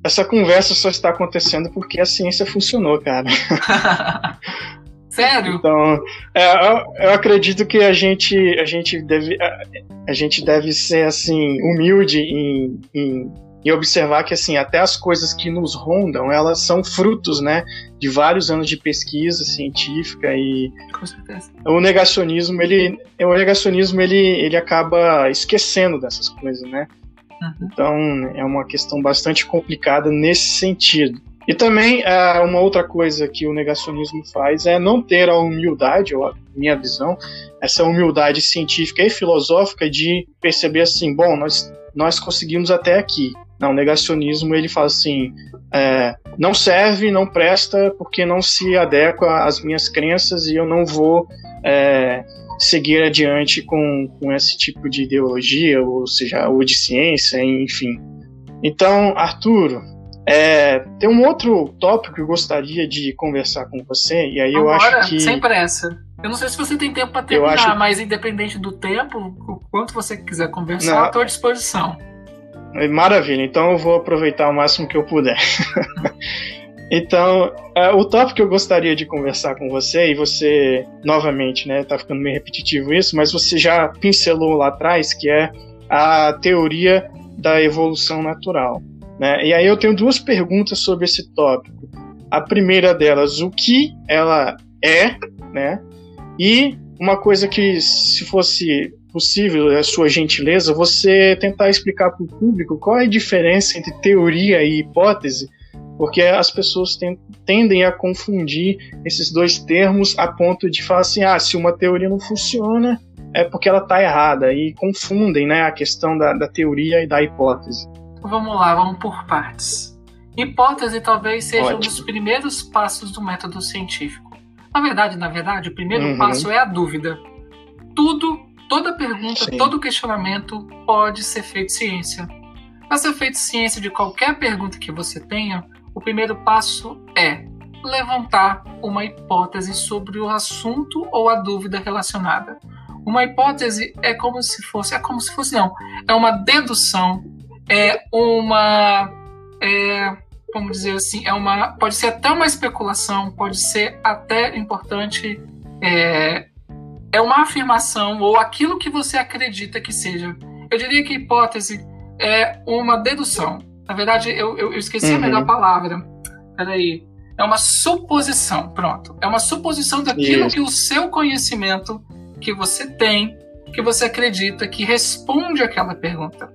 essa conversa só está acontecendo porque a ciência funcionou, cara. Sério? Então, é, eu, eu, acredito que a gente, a gente deve, a, a gente deve ser assim humilde em, em, em, observar que assim até as coisas que nos rondam, elas são frutos, né, de vários anos de pesquisa científica e Com certeza. o negacionismo ele, o negacionismo ele, ele acaba esquecendo dessas coisas, né? Uhum. Então é uma questão bastante complicada nesse sentido. E também é, uma outra coisa que o negacionismo faz é não ter a humildade, ou a minha visão, essa humildade científica e filosófica de perceber assim, bom, nós, nós conseguimos até aqui. Não, o negacionismo ele fala assim, é, não serve, não presta, porque não se adequa às minhas crenças e eu não vou é, seguir adiante com, com esse tipo de ideologia, ou seja, ou de ciência, enfim. Então, Arturo, é, tem um outro tópico que eu gostaria de conversar com você, e aí eu acho que. Sem pressa. Eu não sei se você tem tempo para terminar, acho... mas independente do tempo, o quanto você quiser conversar, estou à disposição. É, maravilha, então eu vou aproveitar o máximo que eu puder. então, é, o tópico que eu gostaria de conversar com você, e você, novamente, né, tá ficando meio repetitivo isso, mas você já pincelou lá atrás, que é a teoria da evolução natural. Né? E aí eu tenho duas perguntas sobre esse tópico. A primeira delas, o que ela é, né? E uma coisa que, se fosse possível, a sua gentileza, você tentar explicar para o público qual é a diferença entre teoria e hipótese, porque as pessoas tendem a confundir esses dois termos a ponto de falar assim: ah, se uma teoria não funciona, é porque ela está errada, e confundem né, a questão da, da teoria e da hipótese. Vamos lá, vamos por partes. Hipótese talvez seja Ótimo. um dos primeiros passos do método científico. Na verdade, na verdade, o primeiro uhum. passo é a dúvida. Tudo Toda pergunta, Sim. todo questionamento pode ser feito ciência. Para ser feito ciência de qualquer pergunta que você tenha, o primeiro passo é levantar uma hipótese sobre o assunto ou a dúvida relacionada. Uma hipótese é como se fosse, é como se fosse não, é uma dedução, é uma, é, vamos dizer assim, é uma, pode ser até uma especulação, pode ser até importante é, é uma afirmação ou aquilo que você acredita que seja. Eu diria que hipótese é uma dedução. Na verdade, eu, eu, eu esqueci uhum. a melhor palavra. Peraí. É uma suposição. Pronto. É uma suposição daquilo Isso. que o seu conhecimento que você tem, que você acredita, que responde àquela pergunta.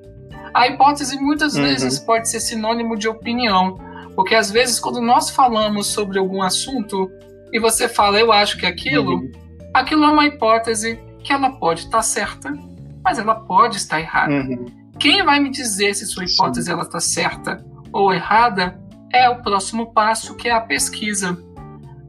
A hipótese muitas uhum. vezes pode ser sinônimo de opinião, porque às vezes quando nós falamos sobre algum assunto e você fala eu acho que é aquilo, uhum aquilo é uma hipótese que ela pode estar certa, mas ela pode estar errada. Uhum. Quem vai me dizer se sua hipótese ela está certa ou errada é o próximo passo, que é a pesquisa.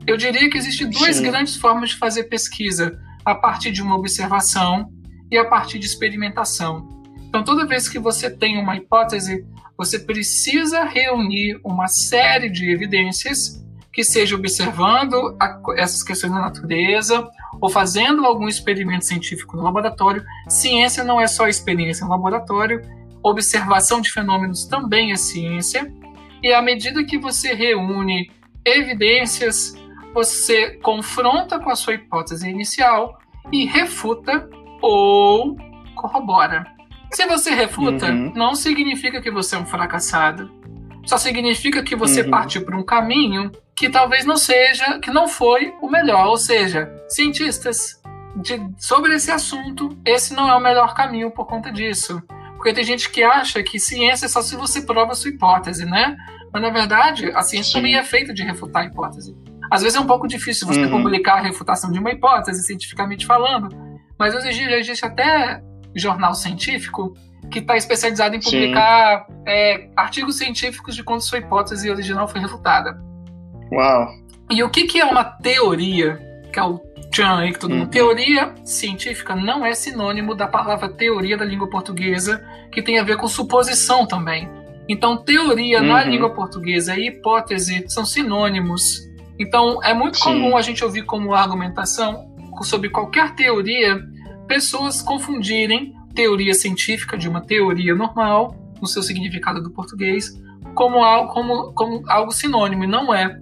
Eu diria que existem duas Sim. grandes formas de fazer pesquisa: a partir de uma observação e a partir de experimentação. Então, toda vez que você tem uma hipótese, você precisa reunir uma série de evidências que seja observando a, essas questões da natureza ou fazendo algum experimento científico no laboratório. Ciência não é só experiência no laboratório, observação de fenômenos também é ciência. E à medida que você reúne evidências, você confronta com a sua hipótese inicial e refuta ou corrobora. Se você refuta, uhum. não significa que você é um fracassado. Só significa que você uhum. partiu por um caminho que talvez não seja, que não foi o melhor. Ou seja, cientistas, de, sobre esse assunto, esse não é o melhor caminho por conta disso. Porque tem gente que acha que ciência é só se você prova a sua hipótese, né? Mas na verdade, a ciência Sim. também é feita de refutar a hipótese. Às vezes é um pouco difícil você uhum. publicar a refutação de uma hipótese, cientificamente falando, mas hoje em dia existe até jornal científico que está especializado em publicar é, artigos científicos de quando sua hipótese original foi refutada. Uau! E o que, que é uma teoria? Que é o tchan aí que todo uhum. mundo. Teoria científica não é sinônimo da palavra teoria da língua portuguesa, que tem a ver com suposição também. Então, teoria uhum. na língua portuguesa e hipótese são sinônimos. Então, é muito Sim. comum a gente ouvir como argumentação sobre qualquer teoria pessoas confundirem teoria científica de uma teoria normal, no seu significado do português, como algo, como, como algo sinônimo, e não é.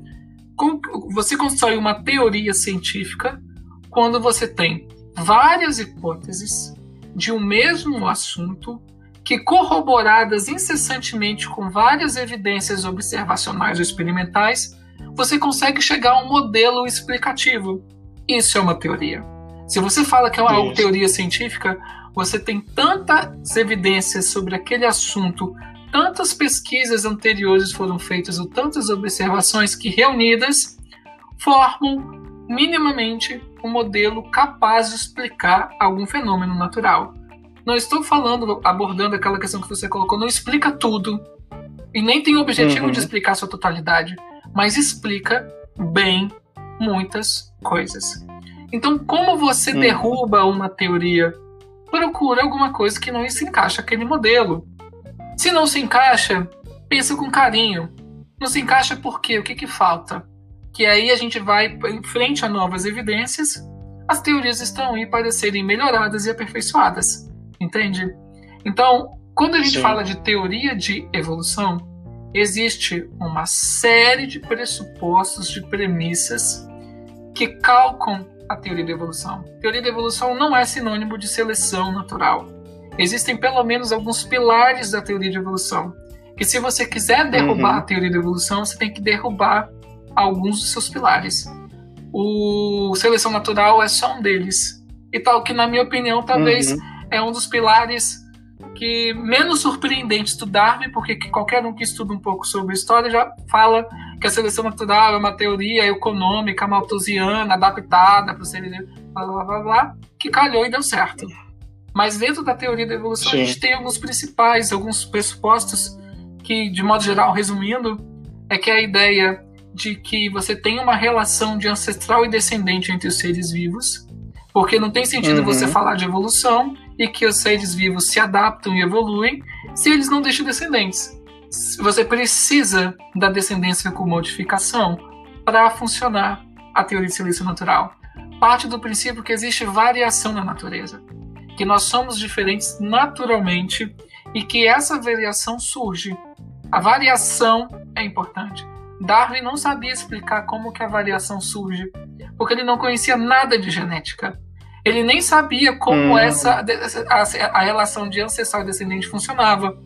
Você constrói uma teoria científica quando você tem várias hipóteses de um mesmo assunto que, corroboradas incessantemente com várias evidências observacionais ou experimentais, você consegue chegar a um modelo explicativo. Isso é uma teoria. Se você fala que é uma teoria científica, você tem tantas evidências sobre aquele assunto, tantas pesquisas anteriores foram feitas ou tantas observações que reunidas formam minimamente um modelo capaz de explicar algum fenômeno natural. Não estou falando, abordando aquela questão que você colocou, não explica tudo e nem tem o objetivo uhum. de explicar sua totalidade, mas explica bem muitas coisas. Então, como você uhum. derruba uma teoria procura alguma coisa que não se encaixa aquele modelo. Se não se encaixa, pensa com carinho. Não se encaixa por quê? O que, que falta? Que aí a gente vai em frente a novas evidências, as teorias estão aí para serem melhoradas e aperfeiçoadas. Entende? Então, quando a gente Sim. fala de teoria de evolução, existe uma série de pressupostos, de premissas que calcam a teoria da evolução. A teoria da evolução não é sinônimo de seleção natural. Existem pelo menos alguns pilares da teoria de evolução. Que se você quiser derrubar uhum. a teoria da evolução, você tem que derrubar alguns dos seus pilares. O seleção natural é só um deles. E tal que, na minha opinião, talvez uhum. é um dos pilares que menos surpreendentes do Darwin, porque qualquer um que estuda um pouco sobre história já fala que a seleção natural é uma teoria econômica malthusiana, adaptada para o ser blá, blá, blá, blá, que calhou e deu certo. Mas dentro da teoria da evolução, Sim. a gente tem alguns principais, alguns pressupostos que, de modo geral, resumindo, é que a ideia de que você tem uma relação de ancestral e descendente entre os seres vivos, porque não tem sentido uhum. você falar de evolução e que os seres vivos se adaptam e evoluem se eles não deixam descendentes. Você precisa da descendência com modificação para funcionar a teoria de seleção natural. Parte do princípio que existe variação na natureza, que nós somos diferentes naturalmente e que essa variação surge. A variação é importante. Darwin não sabia explicar como que a variação surge, porque ele não conhecia nada de genética. Ele nem sabia como hum. essa a, a, relação de ancestral e descendente funcionava.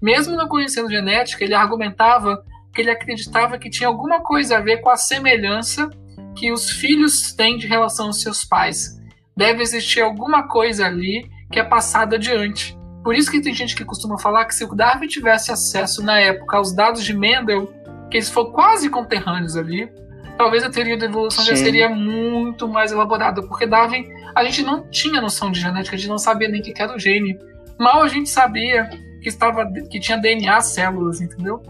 Mesmo não conhecendo genética, ele argumentava que ele acreditava que tinha alguma coisa a ver com a semelhança que os filhos têm de relação aos seus pais. Deve existir alguma coisa ali que é passada adiante. Por isso que tem gente que costuma falar que se o Darwin tivesse acesso na época aos dados de Mendel, que eles foram quase conterrâneos ali, talvez a teoria da evolução Sim. já seria muito mais elaborada, porque Darwin, a gente não tinha noção de genética, a gente não sabia nem o que era o gene. Mal a gente sabia que estava que tinha DNA células, entendeu?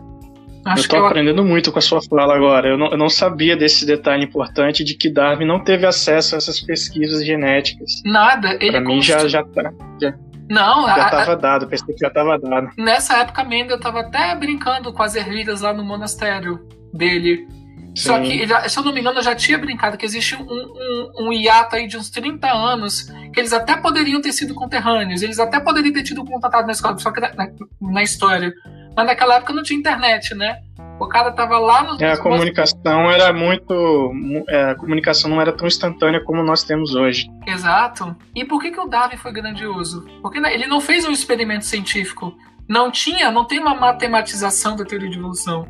Acho eu tô eu... aprendendo muito com a sua fala agora. Eu não, eu não, sabia desse detalhe importante de que Darwin não teve acesso a essas pesquisas genéticas. Nada. Ele pra mim já, já, tá, já, não, já estava dado, pensei que já estava dado. Nessa época, Mendel estava até brincando com as ervilhas lá no monastério dele. Sim. Só que, se eu não me engano, eu já tinha brincado que existe um, um, um hiato aí de uns 30 anos que eles até poderiam ter sido conterrâneos, eles até poderiam ter tido contato na escola, só que na, na, na história. Mas naquela época não tinha internet, né? O cara tava lá no. É, a comunicação era muito. É, a comunicação não era tão instantânea como nós temos hoje. Exato. E por que, que o Darwin foi grandioso? Porque ele não fez um experimento científico. Não tinha, não tem uma matematização da teoria de evolução.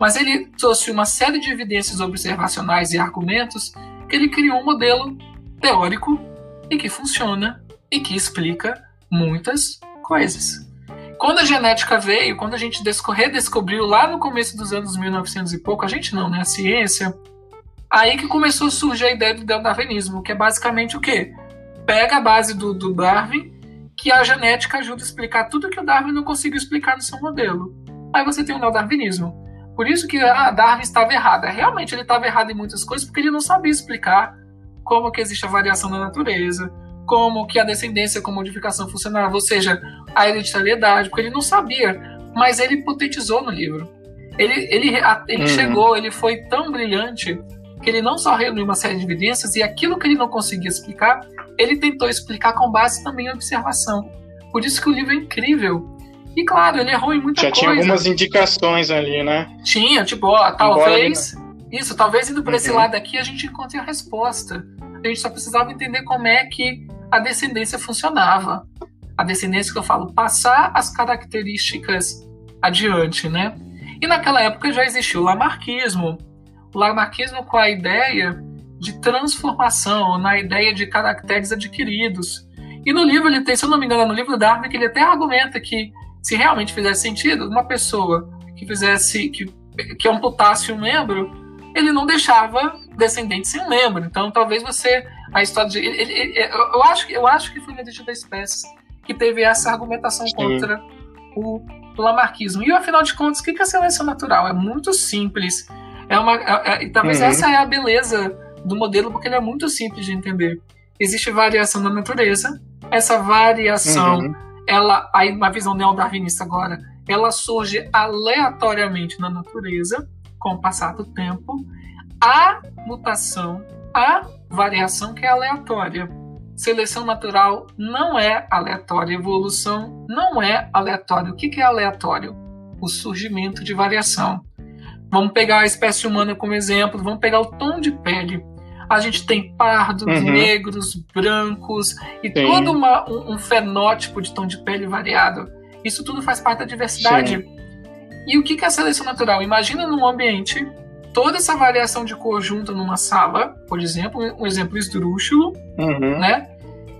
Mas ele trouxe uma série de evidências observacionais e argumentos que ele criou um modelo teórico e que funciona e que explica muitas coisas. Quando a genética veio, quando a gente redescobriu lá no começo dos anos 1900 e pouco, a gente não, né? A ciência, aí que começou a surgir a ideia do darwinismo, que é basicamente o quê? Pega a base do, do Darwin, que a genética ajuda a explicar tudo que o Darwin não conseguiu explicar no seu modelo. Aí você tem o neodarwinismo. Por isso que ah, Darwin estava errado. Realmente ele estava errado em muitas coisas, porque ele não sabia explicar como que existe a variação da natureza, como que a descendência com modificação funcionava, ou seja, a hereditariedade, porque ele não sabia, mas ele hipotetizou no livro. Ele, ele, ele uhum. chegou, ele foi tão brilhante que ele não só reuniu uma série de evidências e aquilo que ele não conseguia explicar, ele tentou explicar com base também em observação. Por isso que o livro é incrível. E claro, ele errou em muita Já coisa. Já tinha algumas indicações ali, né? Tinha, tipo, ó, talvez. Isso, talvez indo para uhum. esse lado aqui a gente encontre a resposta. A gente só precisava entender como é que a descendência funcionava. A descendência que eu falo, passar as características adiante, né? E naquela época já existiu o lamarquismo. O lamarquismo com a ideia de transformação, na ideia de caracteres adquiridos. E no livro ele tem, se eu não me engano, no livro Darwin, que ele até argumenta que se realmente fizesse sentido, uma pessoa que fizesse, que, que amputasse um membro, ele não deixava descendente sem um membro. Então talvez você a história de. Ele, ele, eu, acho, eu acho que foi no Edito da Espécie que teve essa argumentação Sim. contra o, o lamarquismo. E afinal de contas, o que é a seleção natural? É muito simples. É uma, é, é, talvez uhum. essa é a beleza do modelo, porque ele é muito simples de entender. Existe variação na natureza. Essa variação, uhum. Ela, aí uma visão neodarwinista agora, ela surge aleatoriamente na natureza, com o passar do tempo. A mutação, a variação que é aleatória. Seleção natural não é aleatória, evolução não é aleatória. O que é aleatório? O surgimento de variação. Vamos pegar a espécie humana como exemplo, vamos pegar o tom de pele. A gente tem pardos, uhum. negros, brancos e Sim. todo uma, um, um, fenótipo de tom de pele variado. Isso tudo faz parte da diversidade. Sim. E o que é a seleção natural? Imagina num ambiente toda essa variação de cor junto numa sala, por exemplo, um exemplo esdrúxulo, uhum. né?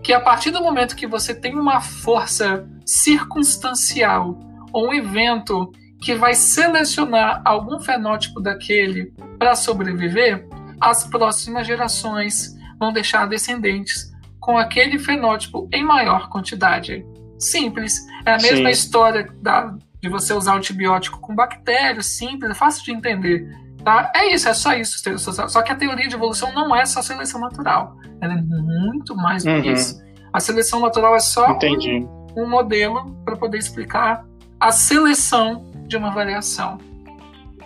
Que a partir do momento que você tem uma força circunstancial ou um evento que vai selecionar algum fenótipo daquele para sobreviver, as próximas gerações vão deixar descendentes com aquele fenótipo em maior quantidade. Simples. É a mesma Sim. história da, de você usar antibiótico com bactérias, simples, é fácil de entender. Tá? É isso, é só isso. Só que a teoria de evolução não é só seleção natural. Ela é muito mais do que uhum. isso. A seleção natural é só um, um modelo para poder explicar a seleção de uma variação.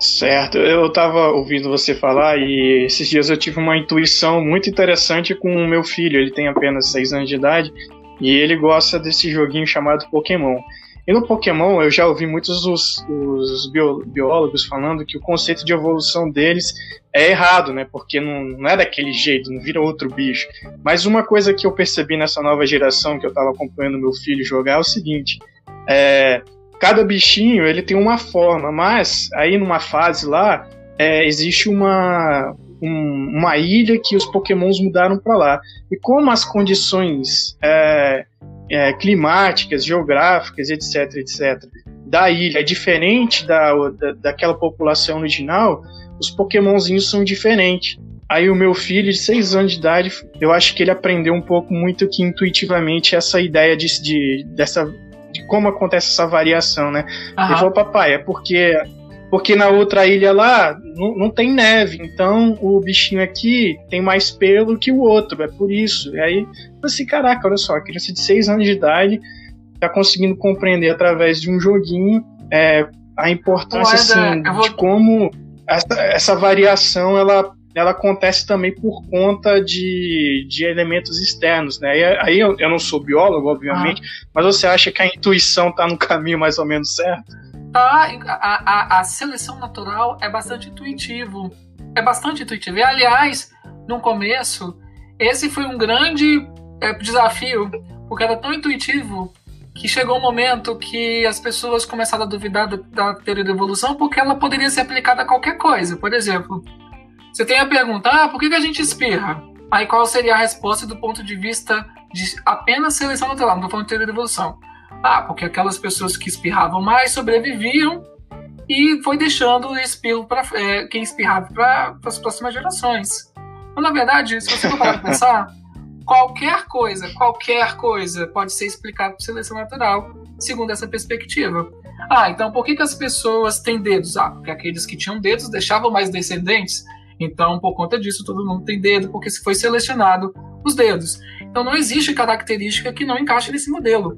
Certo, eu estava ouvindo você falar e esses dias eu tive uma intuição muito interessante com o meu filho. Ele tem apenas 6 anos de idade e ele gosta desse joguinho chamado Pokémon. E no Pokémon eu já ouvi muitos os, os biólogos falando que o conceito de evolução deles é errado, né? Porque não, não é daquele jeito, não vira outro bicho. Mas uma coisa que eu percebi nessa nova geração que eu estava acompanhando meu filho jogar é o seguinte: é, cada bichinho ele tem uma forma, mas aí numa fase lá é, existe uma, um, uma ilha que os Pokémons mudaram para lá. E como as condições é, é, climáticas, geográficas, etc, etc, da ilha é diferente da, da, daquela população original, os pokémonzinhos são diferentes. Aí o meu filho de 6 anos de idade, eu acho que ele aprendeu um pouco muito que intuitivamente essa ideia de, de dessa de como acontece essa variação, né? Uhum. Ele falou, papai, é porque porque na outra ilha lá não, não, tem neve, então o bichinho aqui tem mais pelo que o outro, é por isso. E aí, assim, caraca, olha só, a criança de 6 anos de idade tá conseguindo compreender através de um joguinho é, a importância assim, vou... de como essa, essa variação ela ela acontece também por conta de, de elementos externos, né? E aí eu, eu não sou biólogo, obviamente, ah. mas você acha que a intuição está no caminho mais ou menos certo? Tá, a, a, a, seleção natural é bastante intuitivo. É bastante intuitivo. E, aliás, no começo, esse foi um grande é, desafio, porque era tão intuitivo que chegou um momento que as pessoas começaram a duvidar da, da teoria da evolução porque ela poderia ser aplicada a qualquer coisa. Por exemplo, você tem a pergunta, ah, por que, que a gente espirra? Aí qual seria a resposta do ponto de vista de apenas seleção natural, não estou falando de teoria da evolução. Ah, porque aquelas pessoas que espirravam mais sobreviviam e foi deixando o espirro para é, quem espirrava para as próximas gerações. Então, na verdade, se você for parar para pensar, qualquer coisa, qualquer coisa pode ser explicada por seleção natural, segundo essa perspectiva. Ah, então por que, que as pessoas têm dedos? Ah, porque aqueles que tinham dedos deixavam mais descendentes. Então, por conta disso, todo mundo tem dedo, porque se foi selecionado os dedos. Então, não existe característica que não encaixe nesse modelo.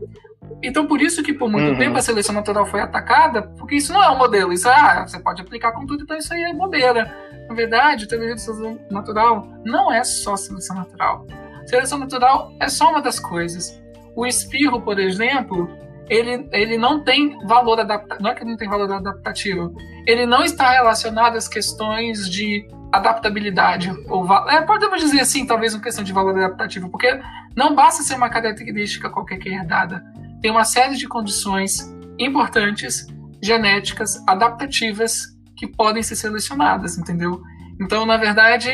Então, por isso que por muito uhum. tempo a seleção natural foi atacada, porque isso não é um modelo. Isso ah, você pode aplicar com tudo, então isso aí é bobeira. Na verdade, a seleção natural não é só seleção natural. Seleção natural é só uma das coisas. O espirro, por exemplo, ele, ele não tem valor adaptativo. Não é que ele não tem valor adaptativo. Ele não está relacionado às questões de adaptabilidade. Ou, é, podemos dizer assim, talvez uma questão de valor adaptativo, porque não basta ser uma característica qualquer que é herdada tem uma série de condições importantes, genéticas, adaptativas, que podem ser selecionadas, entendeu? Então, na verdade,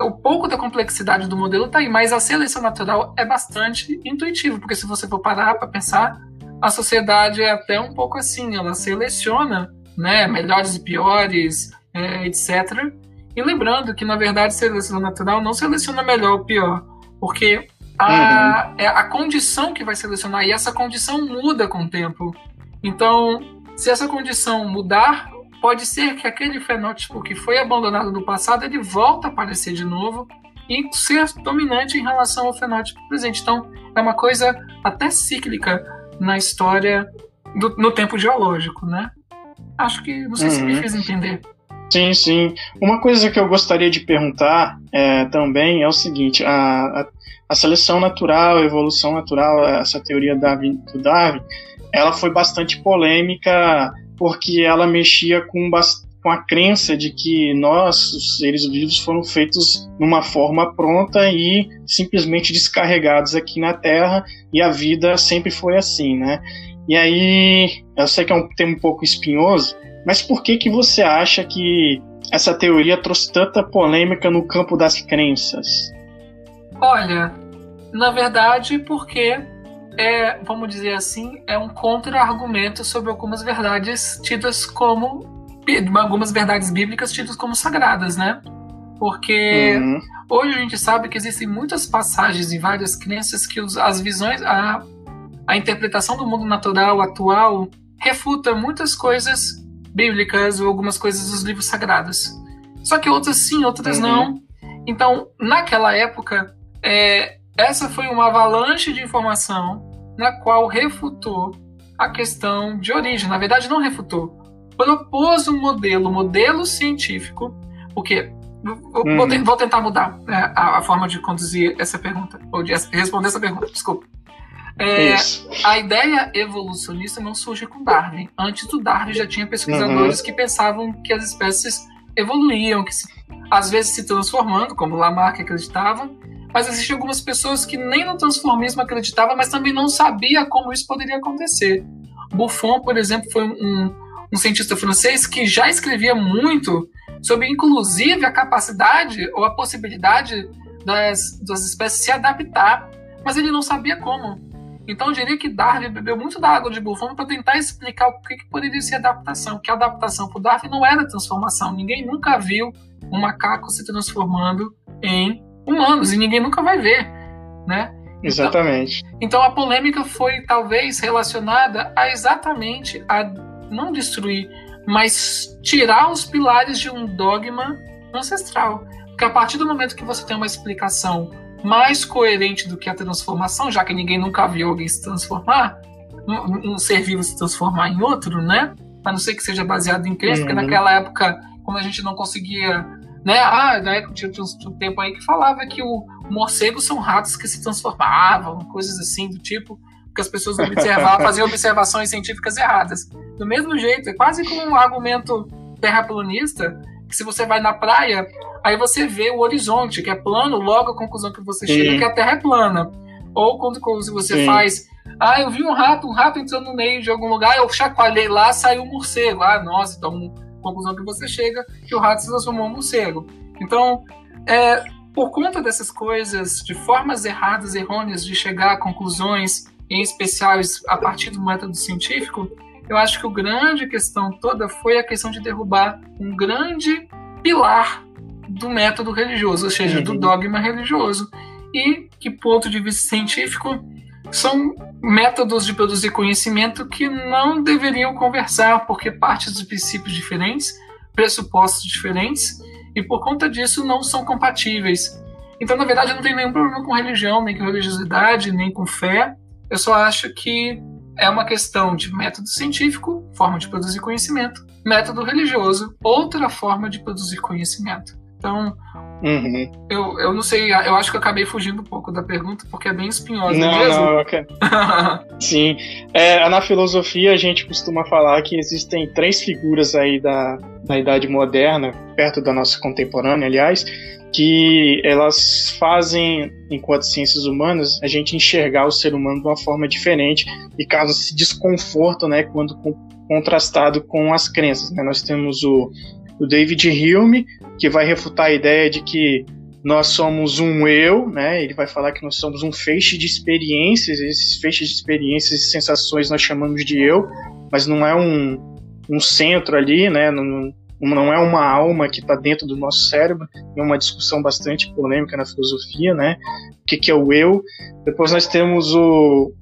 o pouco da complexidade do modelo está aí, mas a seleção natural é bastante intuitiva, porque se você for parar para pensar, a sociedade é até um pouco assim, ela seleciona né, melhores e piores, é, etc. E lembrando que, na verdade, seleção natural não seleciona melhor ou pior, porque a, uhum. é a condição que vai selecionar, e essa condição muda com o tempo. Então, se essa condição mudar, pode ser que aquele fenótipo que foi abandonado no passado, ele volta a aparecer de novo e ser dominante em relação ao fenótipo presente. Então, é uma coisa até cíclica na história, do, no tempo geológico, né? Acho que, não sei uhum. se me uhum. fez entender. Sim, sim. Uma coisa que eu gostaria de perguntar é, também é o seguinte: a, a, a, seleção natural, a evolução natural, essa teoria Darwin, do Darwin, ela foi bastante polêmica porque ela mexia com, com a crença de que nós, os seres vivos, foram feitos numa forma pronta e simplesmente descarregados aqui na Terra e a vida sempre foi assim, né? E aí, eu sei que é um tema um pouco espinhoso, mas por que que você acha que essa teoria trouxe tanta polêmica no campo das crenças? Olha, na verdade, porque é, vamos dizer assim, é um contra-argumento sobre algumas verdades tidas como algumas verdades bíblicas tidas como sagradas, né? Porque uhum. hoje a gente sabe que existem muitas passagens em várias crenças que os, as visões, a, a interpretação do mundo natural atual refuta muitas coisas bíblicas ou algumas coisas dos livros sagrados. Só que outras sim, outras uhum. não. Então, naquela época, é, essa foi uma avalanche de informação na qual refutou a questão de origem. Na verdade, não refutou, propôs um modelo, modelo científico, porque vou, uhum. vou tentar mudar né, a, a, forma de conduzir essa pergunta, ou de responder essa pergunta, desculpa. É, a ideia evolucionista não surge com Darwin. Antes do Darwin já tinha pesquisadores uhum. que pensavam que as espécies evoluíam, que se, às vezes se transformando, como Lamarck acreditava, mas existiam algumas pessoas que nem no transformismo acreditavam, mas também não sabia como isso poderia acontecer. Buffon, por exemplo, foi um, um cientista francês que já escrevia muito sobre, inclusive, a capacidade ou a possibilidade das, das espécies se adaptar, mas ele não sabia como. Então, eu diria que Darwin bebeu muito da água de Buffon para tentar explicar o que, que poderia ser adaptação. Que a adaptação para Darwin não era transformação. Ninguém nunca viu um macaco se transformando em humanos e ninguém nunca vai ver, né? Exatamente. Então, então a polêmica foi talvez relacionada a exatamente a não destruir, mas tirar os pilares de um dogma ancestral. Porque a partir do momento que você tem uma explicação mais coerente do que a transformação, já que ninguém nunca viu alguém se transformar, um, um ser vivo se transformar em outro, né? A não ser que seja baseado em crença, uhum. porque naquela época, como a gente não conseguia né? Ah, né, tinha, tinha um tempo aí que falava que o morcegos são ratos que se transformavam, coisas assim do tipo, porque as pessoas observavam, faziam observações científicas erradas. Do mesmo jeito, é quase como um argumento terraplanista, que se você vai na praia, aí você vê o horizonte, que é plano, logo a conclusão que você Sim. chega é que a Terra é plana. Ou quando, quando você Sim. faz ah, eu vi um rato, um rato entrando no meio de algum lugar, eu chacoalhei lá, saiu um morcego. Ah, nossa, então conclusão que você chega que o rato se transformou em um morcego. Então, é, por conta dessas coisas, de formas erradas, errôneas de chegar a conclusões, em especiais a partir do método científico, eu acho que a grande questão toda foi a questão de derrubar um grande pilar do método religioso, ou seja, do uhum. dogma religioso. E que, ponto de vista científico, são métodos de produzir conhecimento que não deveriam conversar, porque partem de princípios diferentes, pressupostos diferentes, e por conta disso não são compatíveis. Então, na verdade, eu não tenho nenhum problema com religião, nem com religiosidade, nem com fé. Eu só acho que é uma questão de método científico, forma de produzir conhecimento, método religioso, outra forma de produzir conhecimento. Então, Uhum. Eu, eu não sei, eu acho que eu acabei fugindo um pouco da pergunta, porque é bem espinhosa não, mesmo. Não, okay. Sim. É, na filosofia a gente costuma falar que existem três figuras aí da, da Idade Moderna, perto da nossa contemporânea, aliás, que elas fazem, enquanto ciências humanas, a gente enxergar o ser humano de uma forma diferente e causa esse desconforto, né, quando contrastado com as crenças. Né? Nós temos o, o David Hume, que vai refutar a ideia de que nós somos um eu, né? Ele vai falar que nós somos um feixe de experiências, esses feixes de experiências e sensações nós chamamos de eu, mas não é um, um centro ali, né? Não, não é uma alma que está dentro do nosso cérebro, é uma discussão bastante polêmica na filosofia, né? O que, que é o eu? Depois nós temos o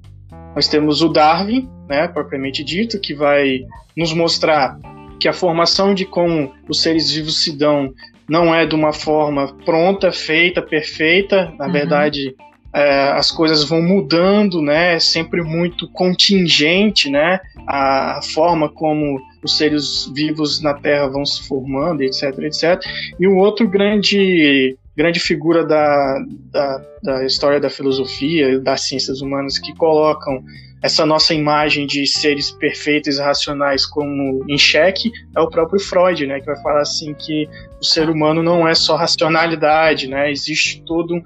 nós temos o Darwin, né, propriamente dito, que vai nos mostrar que a formação de como os seres vivos se dão não é de uma forma pronta, feita, perfeita. Na uhum. verdade, é, as coisas vão mudando, né? É sempre muito contingente, né? A forma como os seres vivos na Terra vão se formando, etc, etc. E um outro grande grande figura da, da, da história da filosofia, das ciências humanas que colocam essa nossa imagem de seres perfeitos e racionais como em xeque é o próprio Freud, né, que vai falar assim que o ser humano não é só racionalidade, né, existe todo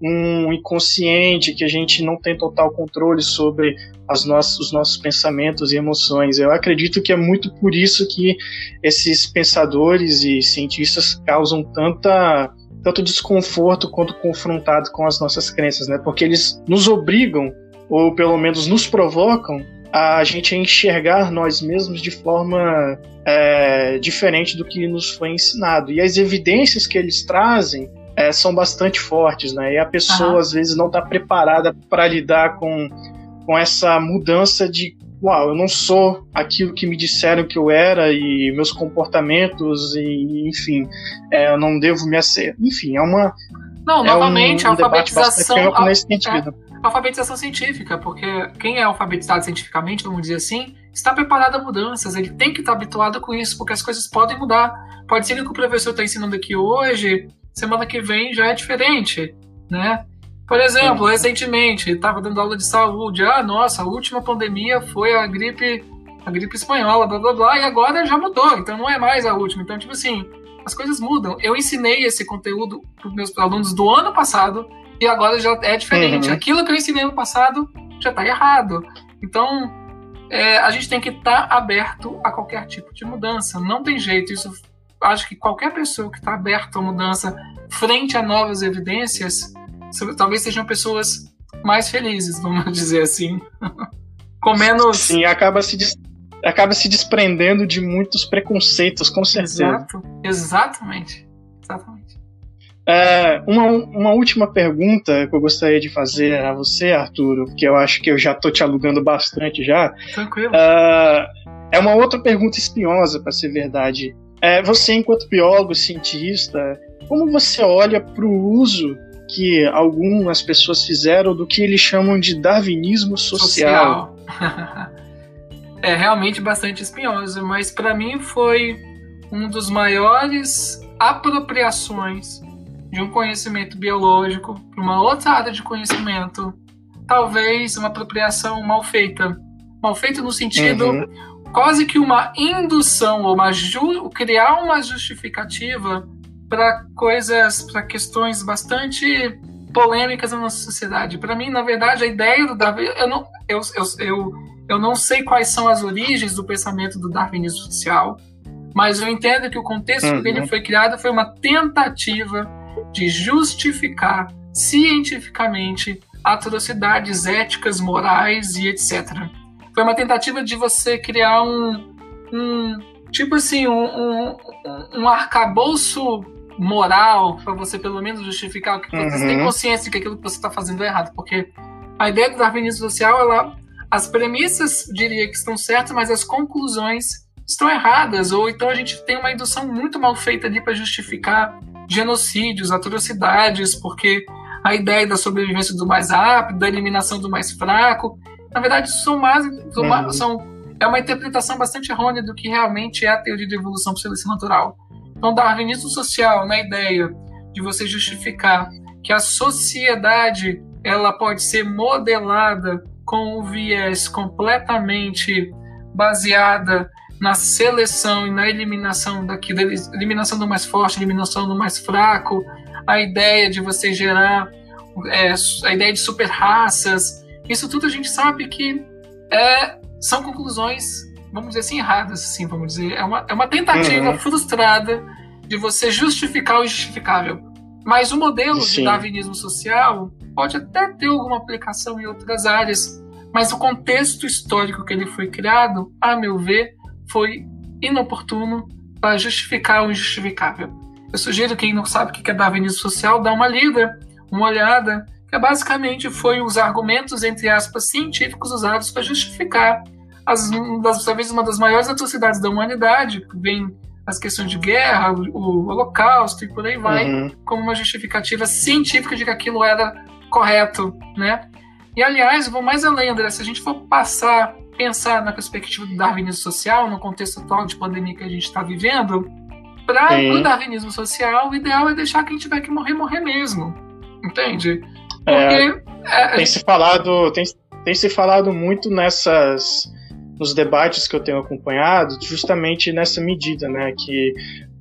um inconsciente, que a gente não tem total controle sobre as nossas, os nossos pensamentos e emoções. Eu acredito que é muito por isso que esses pensadores e cientistas causam tanta tanto desconforto quanto confrontado com as nossas crenças, né? Porque eles nos obrigam ou pelo menos nos provocam a gente enxergar nós mesmos de forma é, diferente do que nos foi ensinado. E as evidências que eles trazem é, são bastante fortes, né? E a pessoa uhum. às vezes não está preparada para lidar com, com essa mudança de uau, eu não sou aquilo que me disseram que eu era e meus comportamentos e enfim, é, eu não devo me aceitar. Enfim, é uma não, é novamente um, um a alfabetização nesse sentido. É, alfabetização científica, porque quem é alfabetizado cientificamente, vamos dizer assim, está preparado a mudanças, ele tem que estar habituado com isso, porque as coisas podem mudar. Pode ser que o professor está ensinando aqui hoje, semana que vem já é diferente, né? Por exemplo, Sim. recentemente, estava dando aula de saúde, ah, nossa, a última pandemia foi a gripe, a gripe espanhola, blá blá blá, e agora já mudou, então não é mais a última. Então, tipo assim, as coisas mudam. Eu ensinei esse conteúdo para os meus alunos do ano passado, e agora já é diferente. Uhum. Aquilo que eu ensinei no passado já está errado. Então, é, a gente tem que estar tá aberto a qualquer tipo de mudança. Não tem jeito. Isso, acho que qualquer pessoa que está aberta à mudança frente a novas evidências, talvez sejam pessoas mais felizes, vamos dizer assim. Com menos. Sim, acaba se, des... acaba se desprendendo de muitos preconceitos, com certeza. Exato, exatamente. Exatamente. É, uma, uma última pergunta que eu gostaria de fazer a você, Arturo, porque eu acho que eu já estou te alugando bastante já. Tranquilo. É, é uma outra pergunta espinhosa, para ser verdade. É, você, enquanto biólogo, cientista, como você olha para o uso que algumas pessoas fizeram do que eles chamam de darwinismo social? social. é realmente bastante espinhoso, mas para mim foi um dos maiores apropriações de um conhecimento biológico para uma outra área de conhecimento, talvez uma apropriação mal feita. Mal feita no sentido uhum. quase que uma indução, ou uma criar uma justificativa para coisas, para questões bastante polêmicas na nossa sociedade. Para mim, na verdade, a ideia do Darwin, eu não, eu, eu, eu, eu não sei quais são as origens do pensamento do darwinismo social, mas eu entendo que o contexto uhum. que ele foi criado foi uma tentativa de justificar cientificamente atrocidades éticas, morais e etc. Foi uma tentativa de você criar um, um tipo assim, um, um, um arcabouço moral para você pelo menos justificar que uhum. você tem consciência de que aquilo que você está fazendo é errado, porque a ideia do darwinismo social, ela, as premissas diria que estão certas, mas as conclusões estão erradas, ou então a gente tem uma indução muito mal feita ali para justificar genocídios, atrocidades, porque a ideia da sobrevivência do mais rápido, da eliminação do mais fraco, na verdade, são mais, uhum. são, é uma interpretação bastante errônea do que realmente é a teoria de evolução por seleção natural. Então, darwinismo social, na ideia de você justificar que a sociedade ela pode ser modelada com um viés completamente baseada na seleção e na eliminação daquilo, eliminação do mais forte, eliminação do mais fraco, a ideia de você gerar é, a ideia de super raças, isso tudo a gente sabe que é, são conclusões, vamos dizer assim, erradas, assim, vamos dizer. É uma, é uma tentativa uhum. frustrada de você justificar o injustificável. Mas o modelo Sim. de darwinismo social pode até ter alguma aplicação em outras áreas, mas o contexto histórico que ele foi criado, a meu ver, foi inoportuno para justificar o injustificável. Eu sugiro quem não sabe o que é darwinismo social, dá uma lida, uma olhada, que basicamente foi os argumentos, entre aspas, científicos usados para justificar as, das, talvez uma das maiores atrocidades da humanidade, que vem as questões de guerra, o, o holocausto e por aí vai, uhum. como uma justificativa científica de que aquilo era correto, né? E aliás, vou mais além, André, se a gente for passar pensar na perspectiva do darwinismo social, no contexto atual de pandemia que a gente está vivendo, para o darwinismo social, o ideal é deixar quem tiver que morrer, morrer mesmo. Entende? É, Porque. É, tem, se falado, tem, tem se falado muito nessas. nos debates que eu tenho acompanhado, justamente nessa medida, né? Que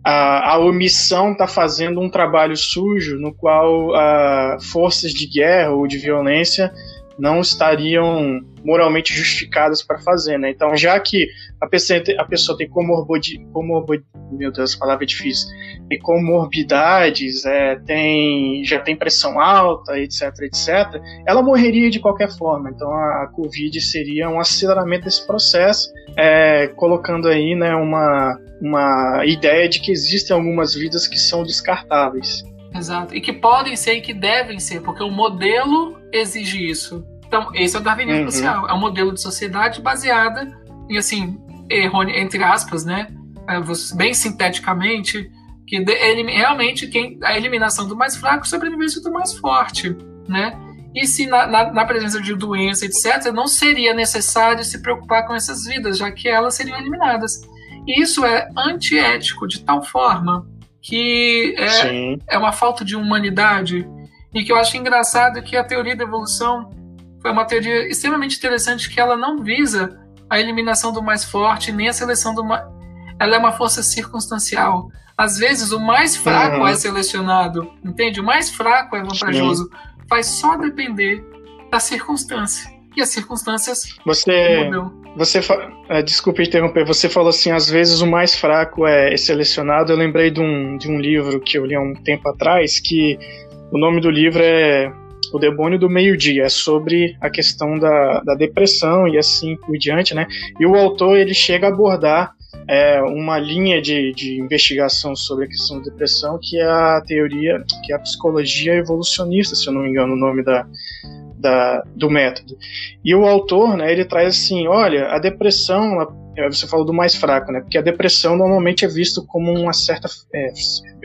a, a omissão está fazendo um trabalho sujo no qual uh, forças de guerra ou de violência não estariam moralmente justificadas para fazer, né? Então, já que a pessoa, a pessoa tem comorbid, comorbid, meu Deus, palavra é difícil, tem comorbidades, é, tem, já tem pressão alta, etc, etc, ela morreria de qualquer forma. Então, a, a Covid seria um aceleramento desse processo, é, colocando aí, né, uma, uma ideia de que existem algumas vidas que são descartáveis. Exato. E que podem ser e que devem ser, porque o modelo exige isso. Então, esse é o darwinismo uhum. social. É um modelo de sociedade baseada em, assim, entre aspas, né? É, bem sinteticamente, que realmente quem, a eliminação do mais fraco sobrevivência do mais forte, né? E se na, na, na, presença de doença, etc., não seria necessário se preocupar com essas vidas, já que elas seriam eliminadas. E isso é antiético de tal forma que é, é uma falta de humanidade e que eu acho engraçado que a teoria da evolução foi uma teoria extremamente interessante que ela não visa a eliminação do mais forte nem a seleção do mais ela é uma força circunstancial às vezes o mais fraco uhum. é selecionado entende o mais fraco é vantajoso Sim. vai só depender da circunstância e as circunstâncias você mudam. Você fa... É, desculpe interromper, você falou assim, às vezes o mais fraco é selecionado. Eu lembrei de um, de um livro que eu li há um tempo atrás, que o nome do livro é O Demônio do Meio-Dia, é sobre a questão da, da depressão e assim por diante, né? E o autor, ele chega a abordar é, uma linha de, de investigação sobre a questão da depressão, que é a teoria, que é a psicologia evolucionista, se eu não me engano o nome da, da, do método. E o autor, né, ele traz assim, olha, a depressão, é, você falou do mais fraco, né, porque a depressão normalmente é visto como uma certa, é,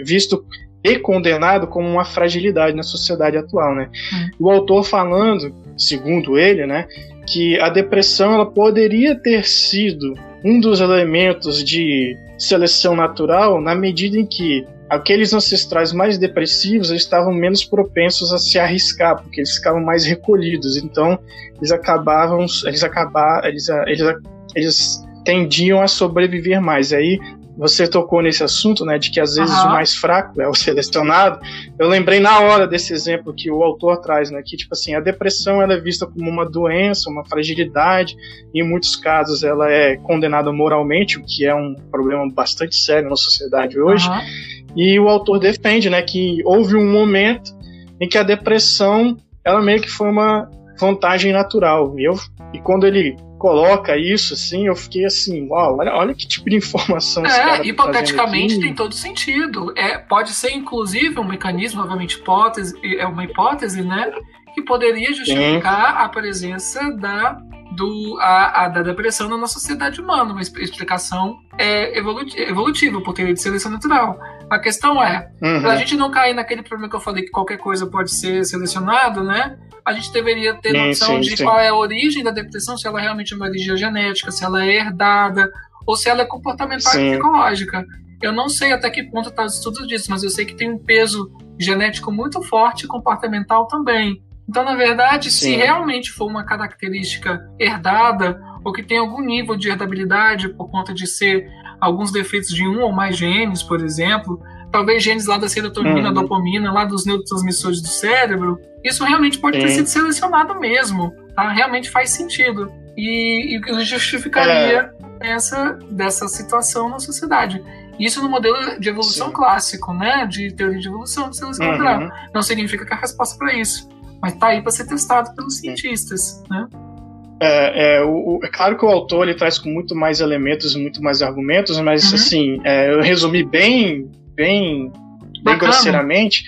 visto e condenado como uma fragilidade na sociedade atual, né. Hum. O autor falando, segundo ele, né, que a depressão ela poderia ter sido um dos elementos de seleção natural na medida em que aqueles ancestrais mais depressivos estavam menos propensos a se arriscar, porque eles ficavam mais recolhidos. Então, eles acabavam, eles acabar, eles, eles, eles tendiam a sobreviver mais. Aí você tocou nesse assunto, né, de que às vezes uhum. o mais fraco é o selecionado. Eu lembrei na hora desse exemplo que o autor traz, né, que tipo assim, a depressão ela é vista como uma doença, uma fragilidade, e em muitos casos ela é condenada moralmente, o que é um problema bastante sério na sociedade hoje. Uhum. E o autor defende, né, que houve um momento em que a depressão ela meio que foi uma vantagem natural. E, eu, e quando ele coloca isso, assim, eu fiquei assim, uau, olha, olha que tipo de informação É, tá hipoteticamente tem todo sentido. É, pode ser, inclusive, um mecanismo, obviamente, hipótese, é uma hipótese, né? Que poderia justificar Sim. a presença da do, a, a, da depressão na nossa sociedade humana, uma explicação é, evolutiva, por teoria de seleção natural. A questão é, uhum. para a gente não cair naquele problema que eu falei que qualquer coisa pode ser selecionado, né? A gente deveria ter noção sim, de sim. qual é a origem da depressão, se ela realmente é uma origem genética, se ela é herdada, ou se ela é comportamental sim. e psicológica. Eu não sei até que ponto está os estudos disso, mas eu sei que tem um peso genético muito forte e comportamental também. Então, na verdade, Sim. se realmente for uma característica herdada ou que tem algum nível de herdabilidade por conta de ser alguns defeitos de um ou mais genes, por exemplo, talvez genes lá da serotonina, uhum. dopamina, lá dos neurotransmissores do cérebro, isso realmente pode ter sido selecionado mesmo, tá? Realmente faz sentido e, e justificaria é. essa dessa situação na sociedade. Isso no modelo de evolução Sim. clássico, né? De teoria de evolução de seleção uhum. Não significa que a resposta para isso mas está aí para ser testado pelos cientistas, né? É, é, o, é, claro que o autor ele traz com muito mais elementos muito mais argumentos, mas uhum. assim, é, eu resumi bem, bem, bem grosseiramente.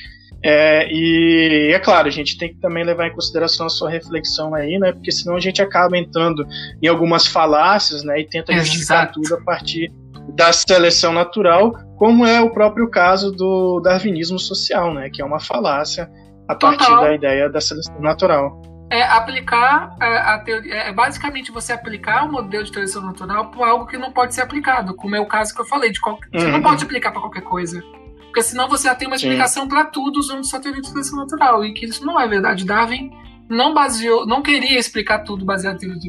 É, e é claro, a gente tem que também levar em consideração a sua reflexão aí, né? Porque senão a gente acaba entrando em algumas falácias, né? E tenta Exato. justificar tudo a partir da seleção natural, como é o próprio caso do darwinismo social, né? Que é uma falácia a partir Total. da ideia da seleção natural. É aplicar a, é, a teoria, é basicamente você aplicar o modelo de seleção natural para algo que não pode ser aplicado, como é o caso que eu falei, de qual, uhum. você não pode aplicar para qualquer coisa. Porque senão você já tem uma explicação para tudo usando sua teoria de seleção natural, e que isso não é verdade. Darwin não baseou, não queria explicar tudo baseado em teoria de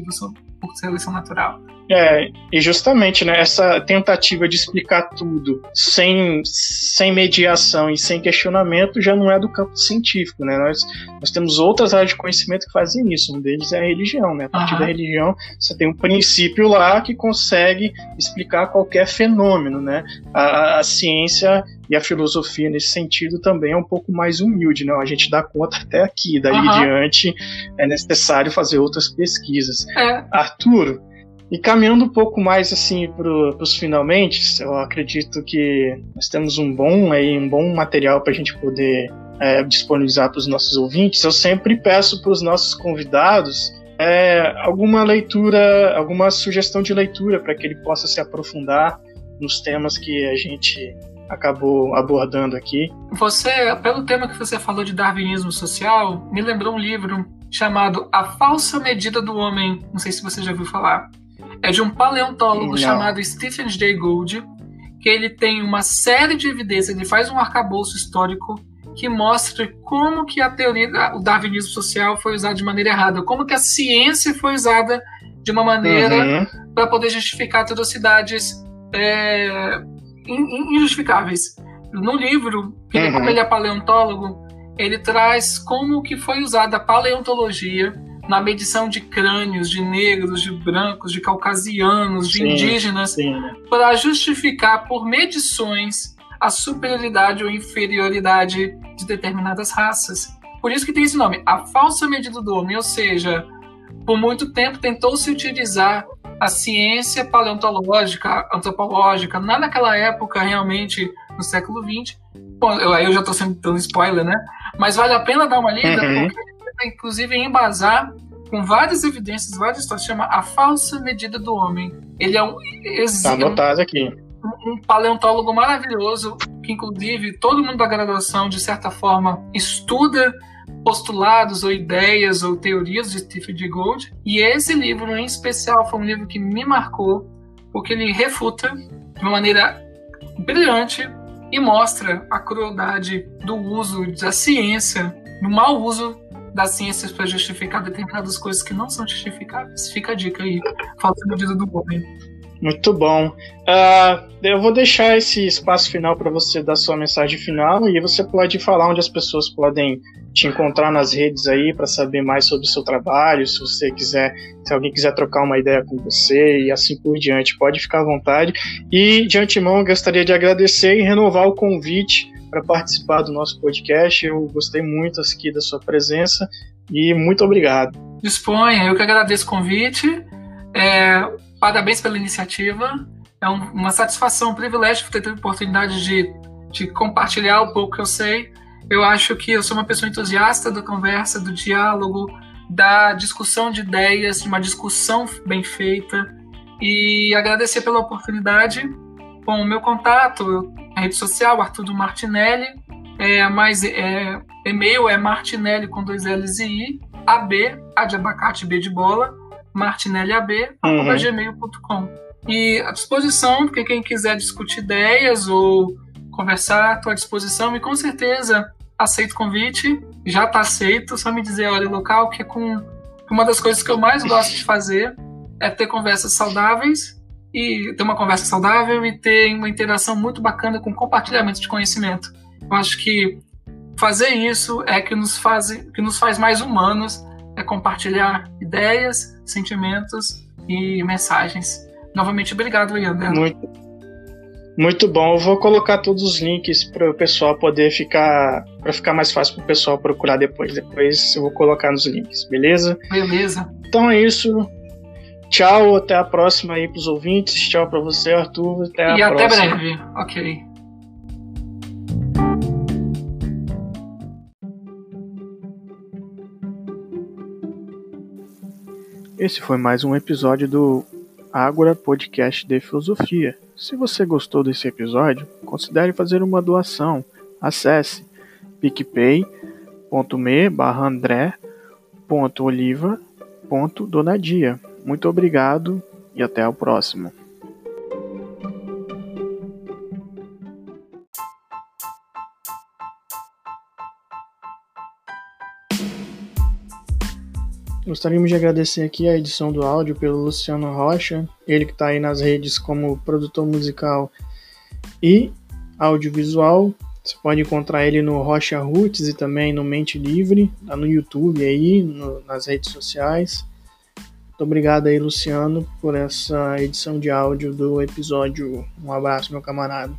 seleção, seleção natural. É, e justamente, né, essa tentativa de explicar tudo sem, sem mediação e sem questionamento já não é do campo científico, né? Nós, nós temos outras áreas de conhecimento que fazem isso. Um deles é a religião, né? A partir uhum. da religião, você tem um princípio lá que consegue explicar qualquer fenômeno, né? A, a ciência e a filosofia nesse sentido também é um pouco mais humilde, né? A gente dá conta até aqui, daí uhum. diante é necessário fazer outras pesquisas. É. Arturo, e caminhando um pouco mais assim para os finalmente, eu acredito que nós temos um bom aí, um bom material para a gente poder é, disponibilizar para os nossos ouvintes. Eu sempre peço para os nossos convidados é, alguma leitura, alguma sugestão de leitura para que ele possa se aprofundar nos temas que a gente acabou abordando aqui. Você, pelo tema que você falou de darwinismo social, me lembrou um livro chamado A Falsa Medida do Homem. Não sei se você já ouviu falar é de um paleontólogo Não. chamado Stephen Jay Gould, que ele tem uma série de evidências, ele faz um arcabouço histórico que mostra como que a teoria, o darwinismo social foi usado de maneira errada, como que a ciência foi usada de uma maneira uhum. para poder justificar atrocidades é, injustificáveis. No livro, ele, uhum. como ele é paleontólogo, ele traz como que foi usada a paleontologia na medição de crânios de negros, de brancos, de caucasianos, de sim, indígenas, para justificar por medições a superioridade ou inferioridade de determinadas raças. Por isso que tem esse nome, a falsa medida do homem, ou seja, por muito tempo tentou-se utilizar a ciência paleontológica, antropológica, lá naquela época, realmente, no século XX. Bom, eu, aí eu já estou sendo dando spoiler, né? Mas vale a pena dar uma lida, uhum. porque inclusive embasar com várias evidências, várias histórias, chama A Falsa Medida do Homem. Ele é um. Está anotado aqui. Um, um paleontólogo maravilhoso, que inclusive todo mundo da graduação, de certa forma, estuda postulados ou ideias ou teorias de Stephen Jay Gould. E esse livro, em especial, foi um livro que me marcou, porque ele refuta de uma maneira brilhante e mostra a crueldade do uso da ciência, do mau uso das ciências para justificar determinadas coisas que não são justificáveis. Fica a dica aí, falta medida do homem. Muito bom. Uh, eu vou deixar esse espaço final para você dar sua mensagem final e você pode falar onde as pessoas podem te encontrar nas redes aí para saber mais sobre o seu trabalho, se você quiser, se alguém quiser trocar uma ideia com você e assim por diante, pode ficar à vontade. E de antemão, gostaria de agradecer e renovar o convite para participar do nosso podcast. Eu gostei muito aqui da sua presença e muito obrigado. Disponha, eu que agradeço o convite. É, parabéns pela iniciativa. É um, uma satisfação, um privilégio ter tido a oportunidade de, de compartilhar o pouco que eu sei. Eu acho que eu sou uma pessoa entusiasta da conversa, do diálogo, da discussão de ideias, de uma discussão bem feita. E agradecer pela oportunidade. Bom, o meu contato, a rede social, Arthur do Martinelli, é, mais é, e-mail é martinelli com dois L's e I, AB, A de abacate, B de bola, martinelliab, uhum. gmail.com. E à disposição, porque quem quiser discutir ideias ou conversar, estou à disposição e com certeza aceito o convite, já está aceito, só me dizer a hora local, que é com uma das coisas que eu mais gosto de fazer é ter conversas saudáveis e ter uma conversa saudável e ter uma interação muito bacana com compartilhamento de conhecimento. Eu acho que fazer isso é que nos faz, que nos faz mais humanos, é compartilhar ideias, sentimentos e mensagens. Novamente, obrigado, Ian. Muito, muito bom. Eu vou colocar todos os links para o pessoal poder ficar, para ficar mais fácil para o pessoal procurar depois. Depois eu vou colocar nos links, beleza? Beleza. Então é isso. Tchau, até a próxima aí pros ouvintes. Tchau para você, Arthur. Até a e próxima. até breve. Ok. Esse foi mais um episódio do Ágora Podcast de Filosofia. Se você gostou desse episódio, considere fazer uma doação. Acesse picpay.me barra andré.oliva.donadia. Muito obrigado e até o próximo. Gostaríamos de agradecer aqui a edição do áudio pelo Luciano Rocha, ele que está aí nas redes como produtor musical e audiovisual. Você pode encontrar ele no Rocha Roots e também no Mente Livre, tá no YouTube aí, no, nas redes sociais. Muito obrigado aí, Luciano, por essa edição de áudio do episódio. Um abraço, meu camarada.